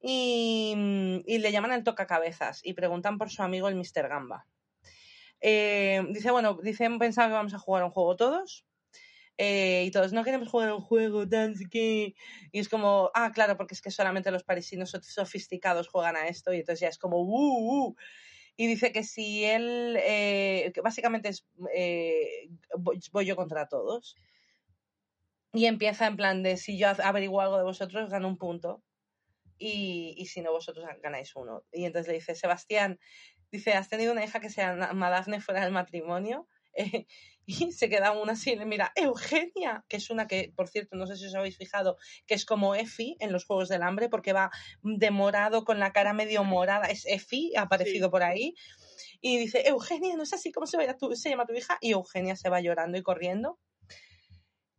y, y le llaman el tocacabezas y preguntan por su amigo el Mr. Gamba. Eh, dice, bueno, dicen, pensaba que vamos a jugar un juego todos. Eh, y todos, no queremos jugar un juego, tan que... Y es como, ah, claro, porque es que solamente los parisinos so- sofisticados juegan a esto y entonces ya es como, uh, uh. Y dice que si él, eh, que básicamente es, eh, voy yo contra todos. Y empieza en plan de, si yo averiguo algo de vosotros, gano un punto. Y, y si no, vosotros ganáis uno. Y entonces le dice, Sebastián, dice, ¿has tenido una hija que se llama Dafne fuera del matrimonio? Eh, y se queda una así y le mira, Eugenia, que es una que, por cierto, no sé si os habéis fijado, que es como Effie en los Juegos del Hambre, porque va de morado con la cara medio morada. Es Effie, ha aparecido Sí. por ahí. Y dice, Eugenia, ¿no es así como se, tu- se llama tu hija? Y Eugenia se va llorando y corriendo.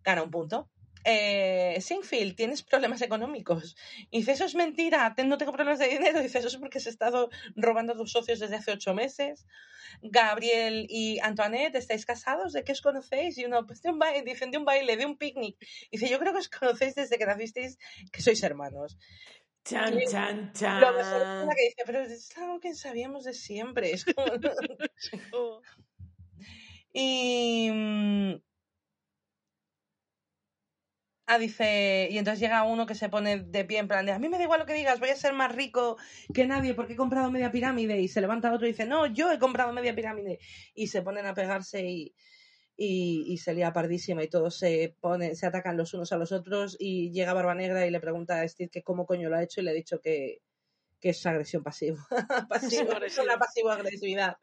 Gana un punto. Eh, Singfield, tienes problemas económicos. Y dice, eso es mentira, no tengo problemas de dinero. Dice, eso es porque has estado robando a tus socios desde hace ocho meses. Gabriel y Antoinette, ¿estáis casados? ¿De qué os conocéis? Y uno, pues de un baile, dicen de un baile, de un picnic. Dice, yo creo que os conocéis desde que nacisteis, que sois hermanos. Chan, chan, chan. Lo mejor es que dice, pero es algo que sabíamos de siempre. Es como... Y. Ah, dice. Y entonces llega uno que se pone de pie en plan de: A mí me da igual lo que digas, voy a ser más rico que nadie porque he comprado media pirámide. Y se levanta otro y dice: No, yo he comprado media pirámide. Y se ponen a pegarse y. Y, y se lía pardísima y todos se ponen, se atacan los unos a los otros y llega Barba Negra y le pregunta a Steve que cómo coño lo ha hecho y le ha dicho que, que es agresión pasiva. pasiva es una agresiva. pasivo-agresividad.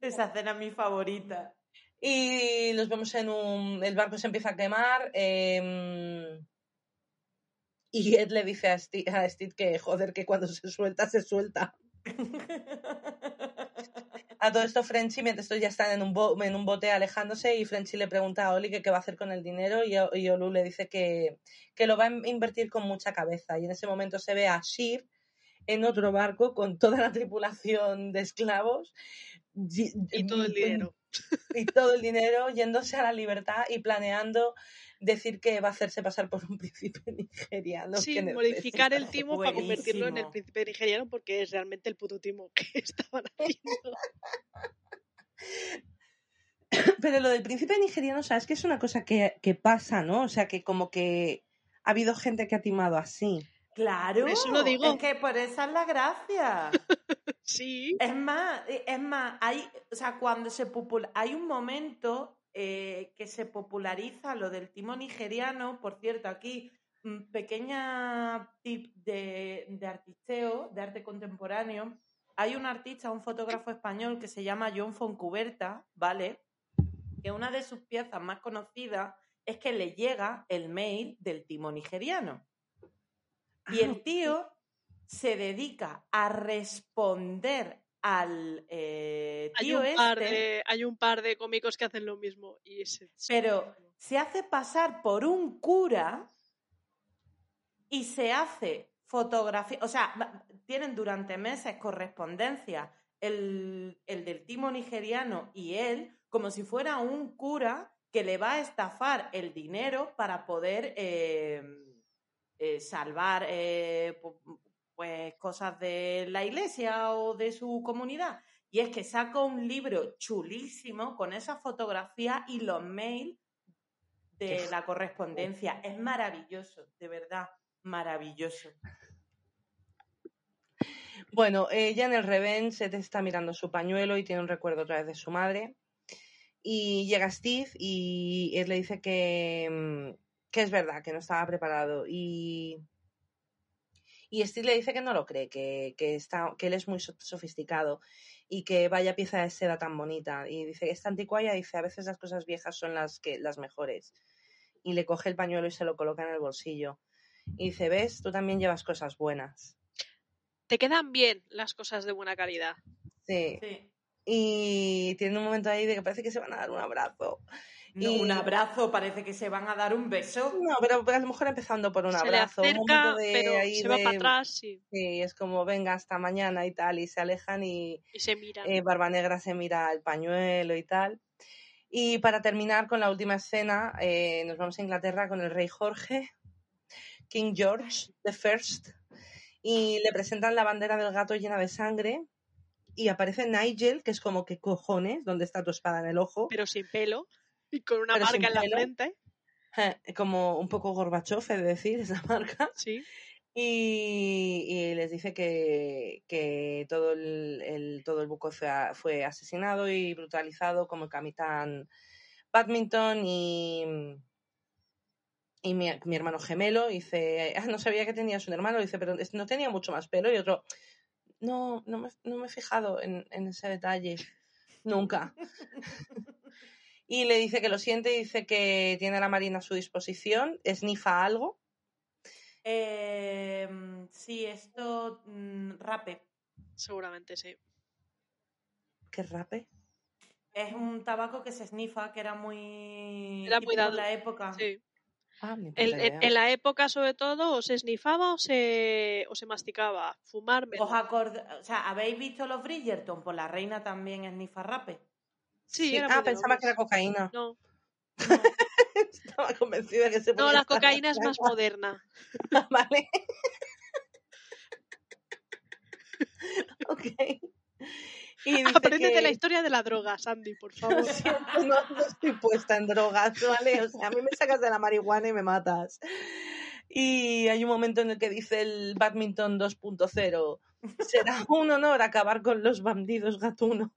Esa cena es mi favorita. Y los vemos en un. El barco se empieza a quemar. em, y Ed le dice a Steve, a Steve que, joder, que cuando se suelta, se suelta. A todo esto, Frenchy, mientras estos ya están en un, bo- en un bote alejándose, y Frenchy le pregunta a Oli que qué va a hacer con el dinero, y, Olu le dice que, que lo va a in- invertir con mucha cabeza. Y en ese momento se ve a Shir en otro barco con toda la tripulación de esclavos. y- y todo el dinero. Y todo el dinero yéndose a la libertad y planeando decir que va a hacerse pasar por un príncipe nigeriano. Sí, que modificar el timo para convertirlo en el príncipe nigeriano porque es realmente el puto timo que estaban haciendo. Pero lo del príncipe nigeriano, sabes que es una cosa que, que pasa, ¿no? O sea, que como que ha habido gente que ha timado así. Claro. Eso lo digo. Es que por esa es la gracia. Sí, Es más, es más, hay, o sea, cuando se popula- hay un momento eh, que se populariza lo del timo nigeriano, por cierto, aquí mm, pequeña tip de, de artisteo, de arte contemporáneo. Hay un artista, un fotógrafo español que se llama John Foncuberta, ¿vale? Que una de sus piezas más conocidas es que le llega el mail del timo nigeriano. Y el tío se dedica a responder al eh, hay tío un, par este, de, hay un par de cómicos que hacen lo mismo. Y pero se hace pasar por un cura y se hace fotografía, o sea, tienen durante meses correspondencia el, el del timo nigeriano y él como si fuera un cura que le va a estafar el dinero para poder eh, eh, salvar eh, pu- pues cosas de la iglesia o de su comunidad. Y es que saca un libro chulísimo con esa fotografía y los mails de la correspondencia. Es maravilloso, de verdad, maravilloso. Bueno, ella en el Revenge se te está mirando su pañuelo y tiene un recuerdo otra vez de su madre. Y llega Steve y él le dice que, mm, que es verdad, que no estaba preparado. Y, y Steve le dice que no lo cree, que, que, está, que él es muy so- sofisticado y que vaya pieza de seda tan bonita. Y dice, esta anticuaya dice, a veces las cosas viejas son las, que, las mejores. Y le coge el pañuelo y se lo coloca en el bolsillo. Y dice, ves, tú también llevas cosas buenas. te quedan bien las cosas de buena calidad. Sí. Sí. Y tiene un momento ahí de que parece que se van a dar un abrazo. No, Y- Un abrazo, parece que se van a dar un beso. No, pero a lo mejor empezando por un se le abrazo. un acerca, de pero ahí se va de- para atrás sí, Sí, es como venga hasta mañana y tal, y se alejan y y se miran. eh, Barba Negra se mira el pañuelo y tal. Y para terminar con la última escena, eh, nos vamos a Inglaterra con el rey Jorge, King George the First, y le presentan la bandera del gato llena de sangre y aparece Nigel, que es como que cojones, ¿dónde está tu espada en el ojo? Pero sin pelo y con una Pero marca en la pelo. frente. Como un poco Gorbachev, he de decir, esa marca. Sí. Y, y les dice que, que todo, el, el- todo el buque fue, asesinado y brutalizado como el capitán Badminton y, y mi, mi hermano gemelo. Dice, "Ah, no sabía que tenías un hermano. Dice, pero es- no tenía mucho más pelo. Y otro, no, no me, no me he fijado en, en ese detalle. Nunca. y le dice que lo siente, dice que tiene a la marina a su disposición, esnifa algo. Eh, sí, esto. mm, rape. Seguramente sí. ¿Qué rape? Es un tabaco que se snifa, que era muy. Era muy típico en dado, la época. Sí. Ah, ni puta En, en- idea. en la época, sobre todo, o se snifaba o se, o se masticaba. Fumar. ¿Os acord- O sea, ¿habéis visto los Bridgerton? Pues la reina también snifa rape. Sí, Sí, era ah, de pensaba que era cocaína. No, Estaba convencida que se no la cocaína es más moderna. Vale. ok. Y dice Apréndete la historia de la droga, Sandy, por favor. siento, no, no estoy puesta en drogas, ¿vale? O sea, a mí me sacas de la marihuana y me matas. Y hay un momento en el que dice el badminton 2.0, será un honor acabar con los bandidos gatunos.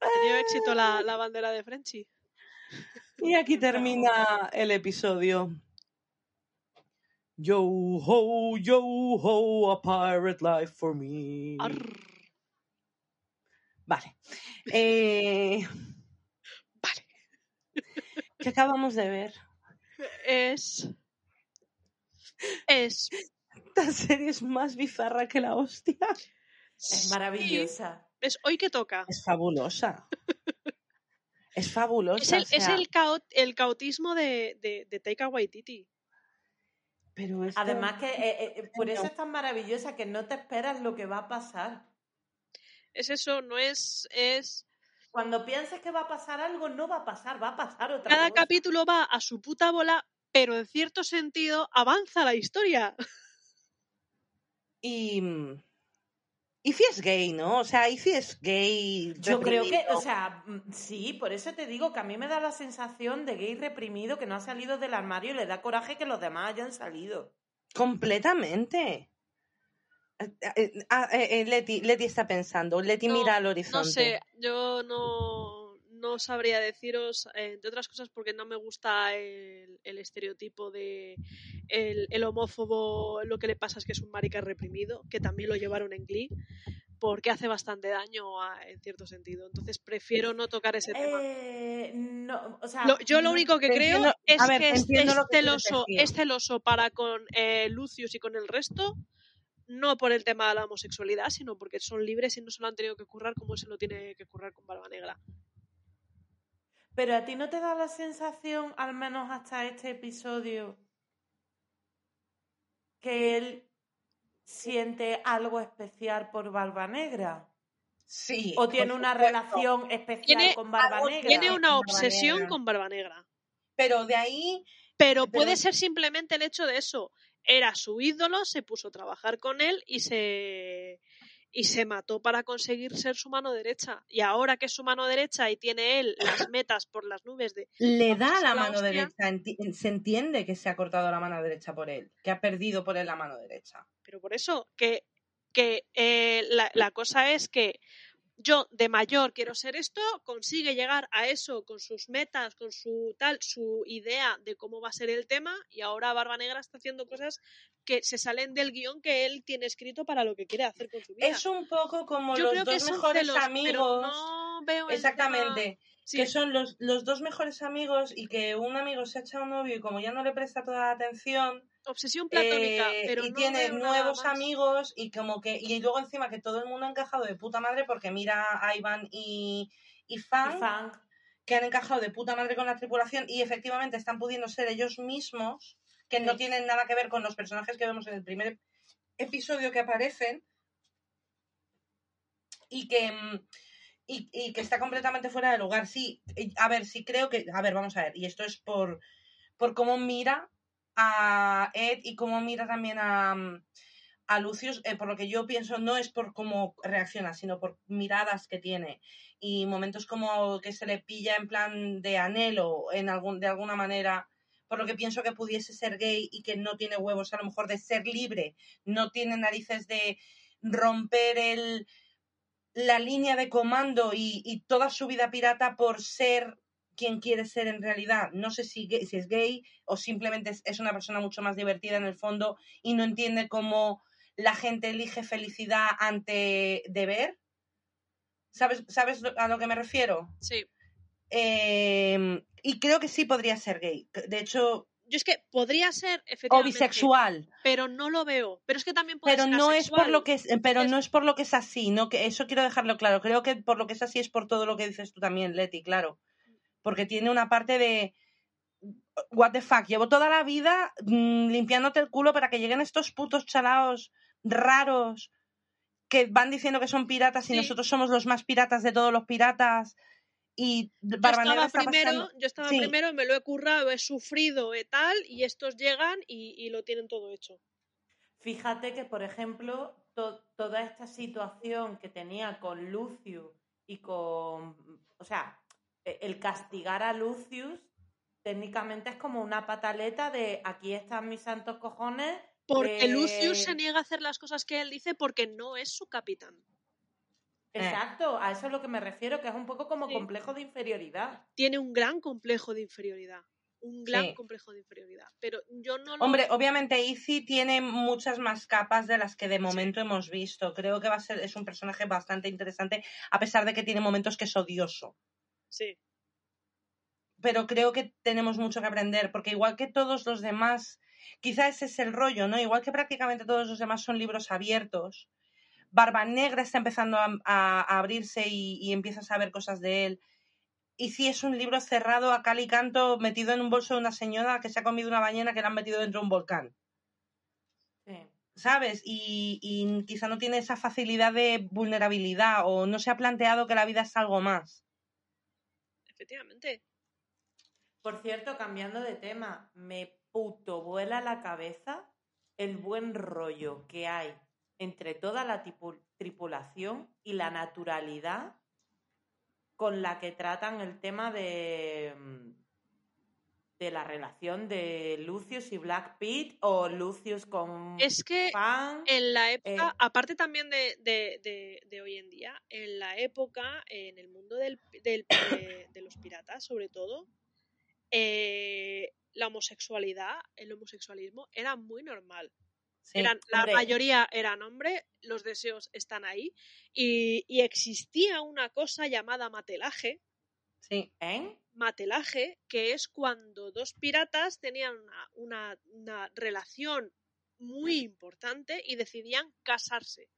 Ha tenido éxito la, la bandera de Frenchy. Y aquí termina el episodio. Yo ho, yo ho, a pirate life for me. Arr. Vale. Eh, Vale. ¿Qué acabamos de ver? Es. Es. Esta serie es más bizarra que la hostia. Es maravillosa. Es hoy que toca. Es fabulosa. Es fabulosa. Es el, o sea, es el, cao- el cautismo de, de, de Taika Waititi. Pero esto- Además que eh, eh, por eso es tan maravillosa que no te esperas lo que va a pasar. Es eso, no es. es Cuando pienses que va a pasar algo, no va a pasar, va a pasar otra cada cosa. capítulo va a su puta bola, pero en cierto sentido avanza la historia. Y. Y si es gay, ¿no? O sea, y si es gay. Yo creo que, o sea, mm, sí, por eso te digo que a mí me da la sensación de gay reprimido que no ha salido del armario y le da coraje que los demás hayan salido. Completamente. Eh, eh, ah, eh, eh, Leti, Leti está pensando. Leti No, mira al horizonte. No sé, yo no, no sabría deciros, entre otras cosas, porque no me gusta el, el estereotipo de el, el homófobo, lo que le pasa es que es un marica reprimido, que también lo llevaron en Glee, porque hace bastante daño a- en cierto sentido. Entonces prefiero no tocar ese tema. Eh, no, o sea, Lo- yo lo único que creo entiendo- es ver, que es, que celoso, es celoso para con eh, Lucius y con el resto, no por el tema de la homosexualidad, sino porque son libres y no se lo han tenido que currar como él se lo tiene que currar con Barba Negra. Pero a ti no te da la sensación, al menos hasta este episodio, que él siente algo especial por Barba Negra. Sí. O tiene una supuesto. relación especial Tiene con Barba algo- Negra. Tiene una obsesión con Barba Negra. Pero de ahí. Pero Pero- puede ser simplemente el hecho de eso. Era su ídolo, se puso a trabajar con él y se y se mató para conseguir ser su mano derecha. Y ahora que es su mano derecha y tiene él las metas por las nubes de Le da la la mano hostia. derecha. Se entiende que se ha cortado la mano derecha por él. Que ha perdido por él la mano derecha. Pero por eso, que, que eh, la, la cosa es que yo de mayor quiero ser esto, consigue llegar a eso con sus metas, con su tal, su idea de cómo va a ser el tema, y ahora Barba Negra está haciendo cosas que se salen del guion que él tiene escrito para lo que quiere hacer con su vida. Es un poco como yo los creo dos mejores celos, pero amigos. no veo el Exactamente. Sí, Que son los, los dos mejores amigos y que un amigo se ha echado un novio y como ya no le presta toda la atención, obsesión platónica, eh, pero y no tiene nuevos amigos y como que y luego encima que todo el mundo ha encajado de puta madre porque mira a Ivan y, y Y Fang que han encajado de puta madre con la tripulación y efectivamente están pudiendo ser ellos mismos que no tienen nada que ver con los personajes que vemos en el primer episodio que aparecen y que mm, y, y que está completamente fuera de lugar. Sí a ver sí creo que a ver vamos a ver y esto es por por cómo mira a Ed y cómo mira también a, mm, a Lucius, eh, por lo que yo pienso, no es por cómo reacciona, sino por miradas que tiene. Y momentos como que se le pilla en plan de anhelo, en algún, de alguna manera, por lo que pienso que pudiese ser gay y que no tiene huevos a lo mejor de ser libre, no tiene narices de romper el, la línea de comando y, y toda su vida pirata por ser quien quiere ser en realidad. No sé si, gay- si es gay o simplemente es, es una persona mucho más divertida en el fondo y no entiende cómo la gente elige felicidad ante deber. ¿Sabes, ¿Sabes a lo que me refiero? Sí. Eh, y creo que sí podría ser gay. De hecho, Yo es que podría ser, o efectivamente, bisexual. pero no lo veo. Pero es que también puede Pero ser no es por lo que es, pero Es- no es por lo que es así, no que eso quiero dejarlo claro. Creo que por lo que es así es por todo lo que dices tú también, Leti, claro. Porque tiene una parte de what the fuck, llevo toda la vida mm, limpiándote el culo para que lleguen estos putos chalaos raros que van diciendo que son piratas y Sí. nosotros somos los más piratas de todos los piratas y Yo estaba está primero, pasando- yo estaba Sí. primero, me lo he currado, he sufrido y tal, y estos llegan y, y lo tienen todo hecho. Fíjate que, por ejemplo, to- toda esta situación que tenía con Lucius y con. O sea, el castigar a Lucius técnicamente es como una pataleta de aquí están mis santos cojones. Porque eh, Lucius se niega a hacer las cosas que él dice porque no es su capitán. Eh. Exacto, a eso es lo que me refiero, que es un poco como Sí. complejo de inferioridad. Tiene un gran complejo de inferioridad. Un gran Sí. complejo de inferioridad. Pero yo no lo... Hombre, obviamente Izzy tiene muchas más capas de las que de momento hemos visto. Creo que va a ser, es un personaje bastante interesante, a pesar de que tiene momentos que es odioso. Sí. Pero creo que tenemos mucho que aprender, porque igual que todos los demás, quizá ese es el rollo, ¿no? Igual que prácticamente todos los demás son libros abiertos, Barba Negra está empezando a, a- a abrirse y, y empieza a saber cosas de él. Y si es un libro cerrado a cal y canto, metido en un bolso de una señora que se ha comido una ballena que la han metido dentro de un volcán. Sí. ¿sabes? Y, y quizá no tiene esa facilidad de vulnerabilidad o no se ha planteado que la vida es algo más. Efectivamente. Por cierto, cambiando de tema, me puto vuela la cabeza el buen rollo que hay entre toda la tripulación y la naturalidad con la que tratan el tema de, mm, de la relación de Lucius y Black Pete o Lucius con Es que en la época, Eh, aparte también de, de- de- de hoy en día, en la época, en el mundo del, del- de, los piratas, sobre todo, eh, la homosexualidad, el homosexualismo era muy normal. Sí. Eran, la mayoría eran hombres, los deseos están ahí, y, y existía una cosa llamada matelaje, Sí, ¿eh? matelaje, que es cuando dos piratas tenían una, una- una relación muy importante y decidían casarse.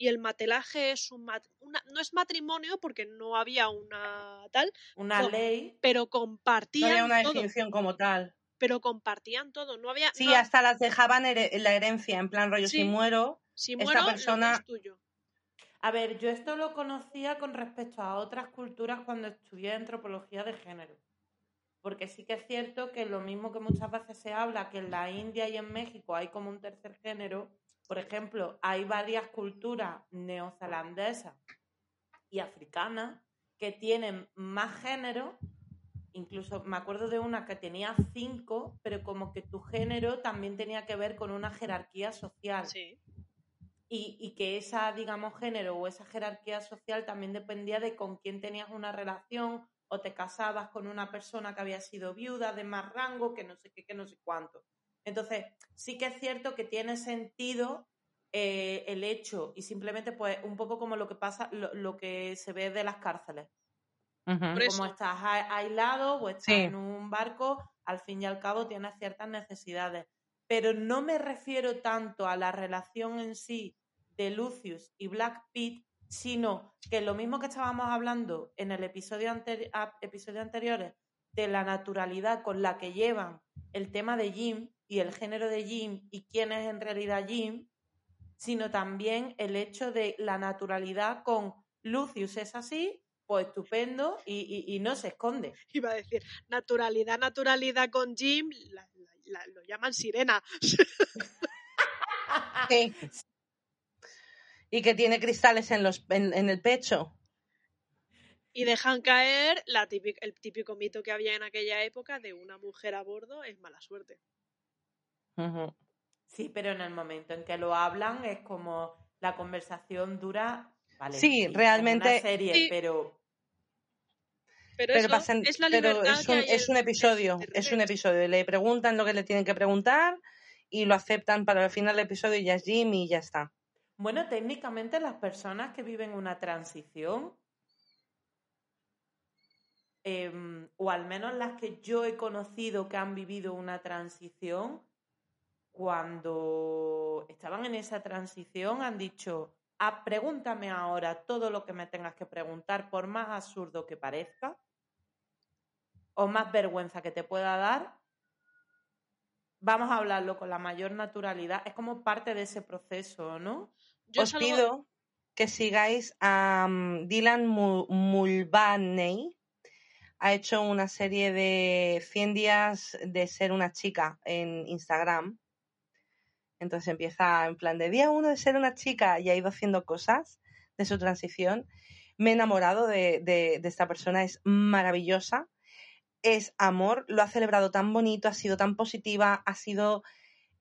Y el matelaje es un mat- una- no es matrimonio porque no había una tal, Una No. ley. pero no compartían había una todo. definición como tal. Pero compartían todo. No había. Sí, no- hasta las dejaban la herencia, en plan rollo, Sí. si muero, si esta muero, lo que persona- es tuyo. A ver, yo esto lo conocía con respecto a otras culturas cuando estudié antropología de género. Porque sí que es cierto que lo mismo que muchas veces se habla que en la India y en México hay como un tercer género, por ejemplo, hay varias culturas neozelandesas y africanas que tienen más género. Incluso me acuerdo de una que tenía cinco, pero como que tu género también tenía que ver con una jerarquía social Sí. Y, y que esa, digamos, género o esa jerarquía social también dependía de con quién tenías una relación o te casabas con una persona que había sido viuda de más rango, que no sé qué, que no sé cuánto. Entonces, sí que es cierto que tiene sentido eh, el hecho y simplemente pues un poco como lo que pasa, lo, lo que se ve de las cárceles. Como estás aislado o estás Sí. en un barco, al fin y al cabo tienes ciertas necesidades. Pero no me refiero tanto a la relación en sí de Lucius y Black Pete, sino que lo mismo que estábamos hablando en el episodio, anteri- episodio anteriores de la naturalidad con la que llevan el tema de Jim y el género de Jim y quién es en realidad Jim, sino también el hecho de la naturalidad con Lucius es así, pues estupendo y, y- no se esconde. Iba a decir, naturalidad, naturalidad con Jim, la- lo llaman sirena. Sí. Y que tiene cristales en, los, en, en el pecho. Y dejan caer la típica- el típico mito que había en aquella época de una mujer a bordo es mala suerte. Sí, pero en el momento en que lo hablan es como la conversación dura. Vale, Sí, realmente- Una serie, Sí. pero Pero, Pero, eso pasan- es la pero libertad es que un, es episodio, es un episodio. Le preguntan lo que le tienen que preguntar y lo aceptan para el final del episodio y ya es Jim y ya está. bueno, técnicamente las personas que viven una transición, em, o al menos las que yo he conocido que han vivido una transición, cuando estaban en esa transición han dicho, ah, pregúntame ahora todo lo que me tengas que preguntar, por más absurdo que parezca, o más vergüenza que te pueda dar, vamos a hablarlo con la mayor naturalidad. Es como parte de ese proceso, ¿no? Yo Os salgo- pido que sigáis a mm, Dylan Mu- Mulvaney. Ha hecho una serie de 100 días de ser una chica en Instagram. Entonces empieza en plan de día uno de ser una chica y ha ido haciendo cosas de su transición. Me he enamorado de, de- de esta persona, es maravillosa. Es amor, lo ha celebrado tan bonito, ha sido tan positiva, ha sido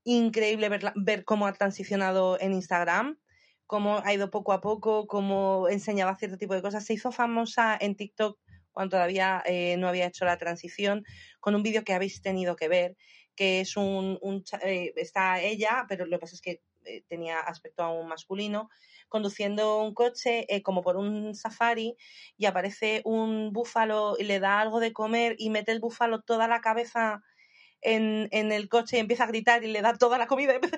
increíble verla- ver cómo ha transicionado en Instagram, cómo ha ido poco a poco, cómo enseñaba cierto tipo de cosas. Se hizo famosa en TikTok cuando todavía eh, no había hecho la transición, con un vídeo que habéis tenido que ver, que es un, eh, está ella, pero lo que pasa es que eh, tenía aspecto aún masculino, conduciendo un coche eh, como por un safari y aparece un búfalo y le da algo de comer y mete el búfalo toda la cabeza en, en el coche y empieza a gritar y le da toda la comida. y empieza-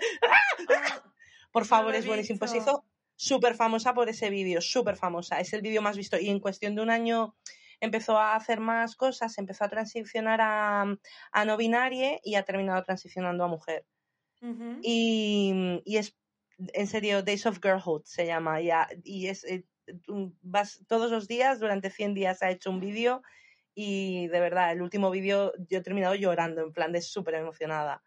Por No favor, es buenísimo. Pues hizo súper famosa por ese vídeo, súper famosa. Es el vídeo más visto. Y en cuestión de un año empezó a hacer más cosas, empezó a transicionar a, a no binarie y ha terminado transicionando a mujer. Y, y es, en serio, Days of Girlhood se llama. Y, y es, eh, vas todos los días, durante 100 días ha hecho un vídeo y de verdad, el último vídeo yo he terminado llorando, en plan de súper emocionada.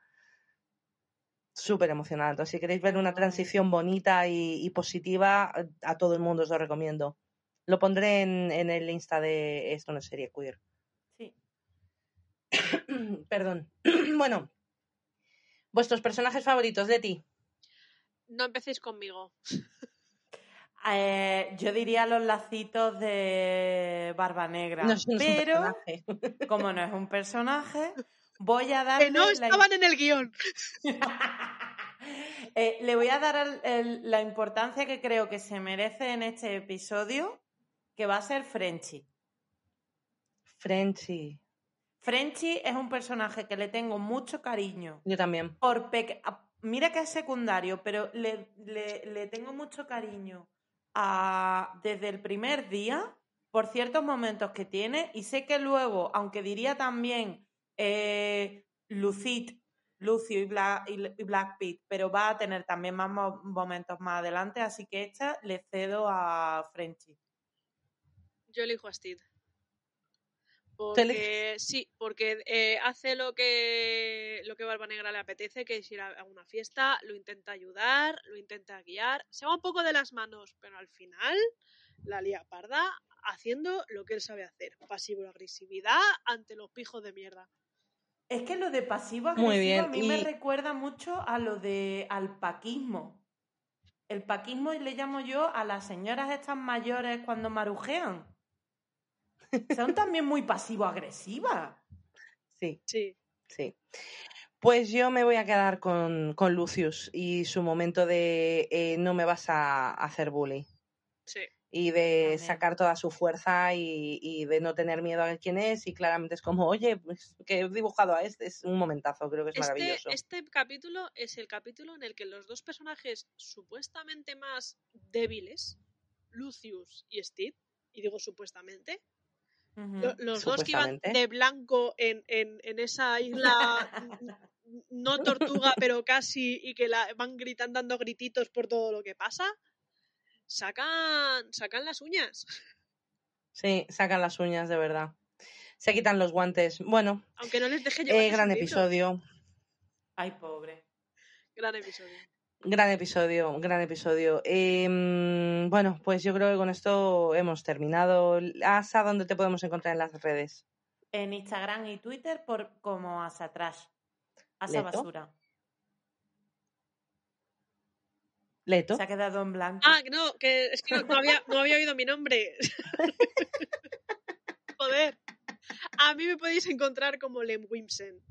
Súper emocionada. Entonces, si queréis ver una transición bonita y, y positiva, a todo el mundo os lo recomiendo. Lo pondré en, en el Insta de Esto no serie queer. Sí. Perdón. bueno, vuestros personajes favoritos, Leti. No empecéis conmigo. Eh, yo diría los lacitos de Barba Negra. No, eso no es un pero, como no es un personaje, voy a darle. Que no la estaban en el guion. Eh, le voy a dar el- el- la importancia que creo que se merece en este episodio, que va a ser Frenchy. Frenchy. Frenchy es un personaje que le tengo mucho cariño. Yo también. Por Mira que es secundario, pero le, le- le tengo mucho cariño a- desde el primer día por ciertos momentos que tiene y sé que luego, aunque diría también eh, Lucid, Lucio y Black, y y Black Pit, pero va a tener también más mo- momentos más adelante, así que esta le cedo a Frenchy. Yo elijo a Steve. ¿Te Porque sí, porque eh, hace lo que lo que Barba Negra le apetece, que es ir a, a una fiesta, lo intenta ayudar, lo intenta guiar, se va un poco de las manos, pero al final la lía parda haciendo lo que él sabe hacer, pasivo-agresividad ante los pijos de mierda. Es que lo de pasivo agresivo a mí me recuerda mucho a lo de al paquismo. El paquismo le llamo yo a las señoras estas mayores cuando marujean. Son también muy pasivo-agresivas. Sí, Sí. sí. Pues yo me voy a quedar con, con Lucius y su momento de eh, no me vas a hacer bully. Sí. Y de También. sacar toda su fuerza y, y de no tener miedo a ver quién es. Y claramente es como, oye, pues que he dibujado a este. Es un momentazo, creo que es Este, maravilloso. este capítulo es el capítulo en el que los dos personajes supuestamente más débiles, Lucius y Steve, y digo supuestamente, Los dos que iban de blanco en, en- en esa isla no tortuga pero casi y que la, van gritando dando grititos por todo lo que pasa sacan sacan las uñas Sí, sacan las uñas, de verdad. Se quitan los guantes. Bueno, Aunque no les deje llevar eh, gran episodio. Ay, pobre. Gran episodio. Gran episodio, gran episodio. Em, bueno, pues yo creo que con esto hemos terminado. Asa, ¿dónde te podemos encontrar en las redes? En Instagram y Twitter por como Asa Trash. Asa Leto. Basura. Leto. Se ha quedado en blanco. Ah, no, que es que no, no había, no había oído mi nombre. Joder. A mí me podéis encontrar como Lem Wimsen.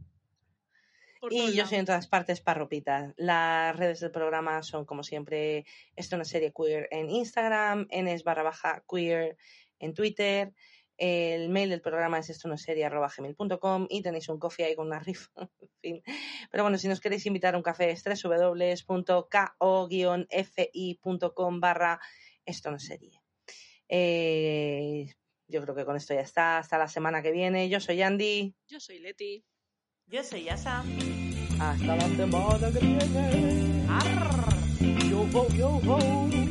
Por Y yo soy en todas partes parropitas. Las redes del programa son, como siempre, esto una serie queer en Instagram, enes barra baja queer en Twitter. El mail del programa es esto gmail.com y tenéis un coffee ahí con una rifa. en fin. Pero bueno, si nos queréis invitar a un café es www.ko-fi.com barra esto no serie. Eh, yo creo que con esto ya está. Hasta la semana que viene. Yo soy Andy. Yo soy Leti. Yo soy Asa. Hasta la semana que viene. Arr. Yo ho, yo ho.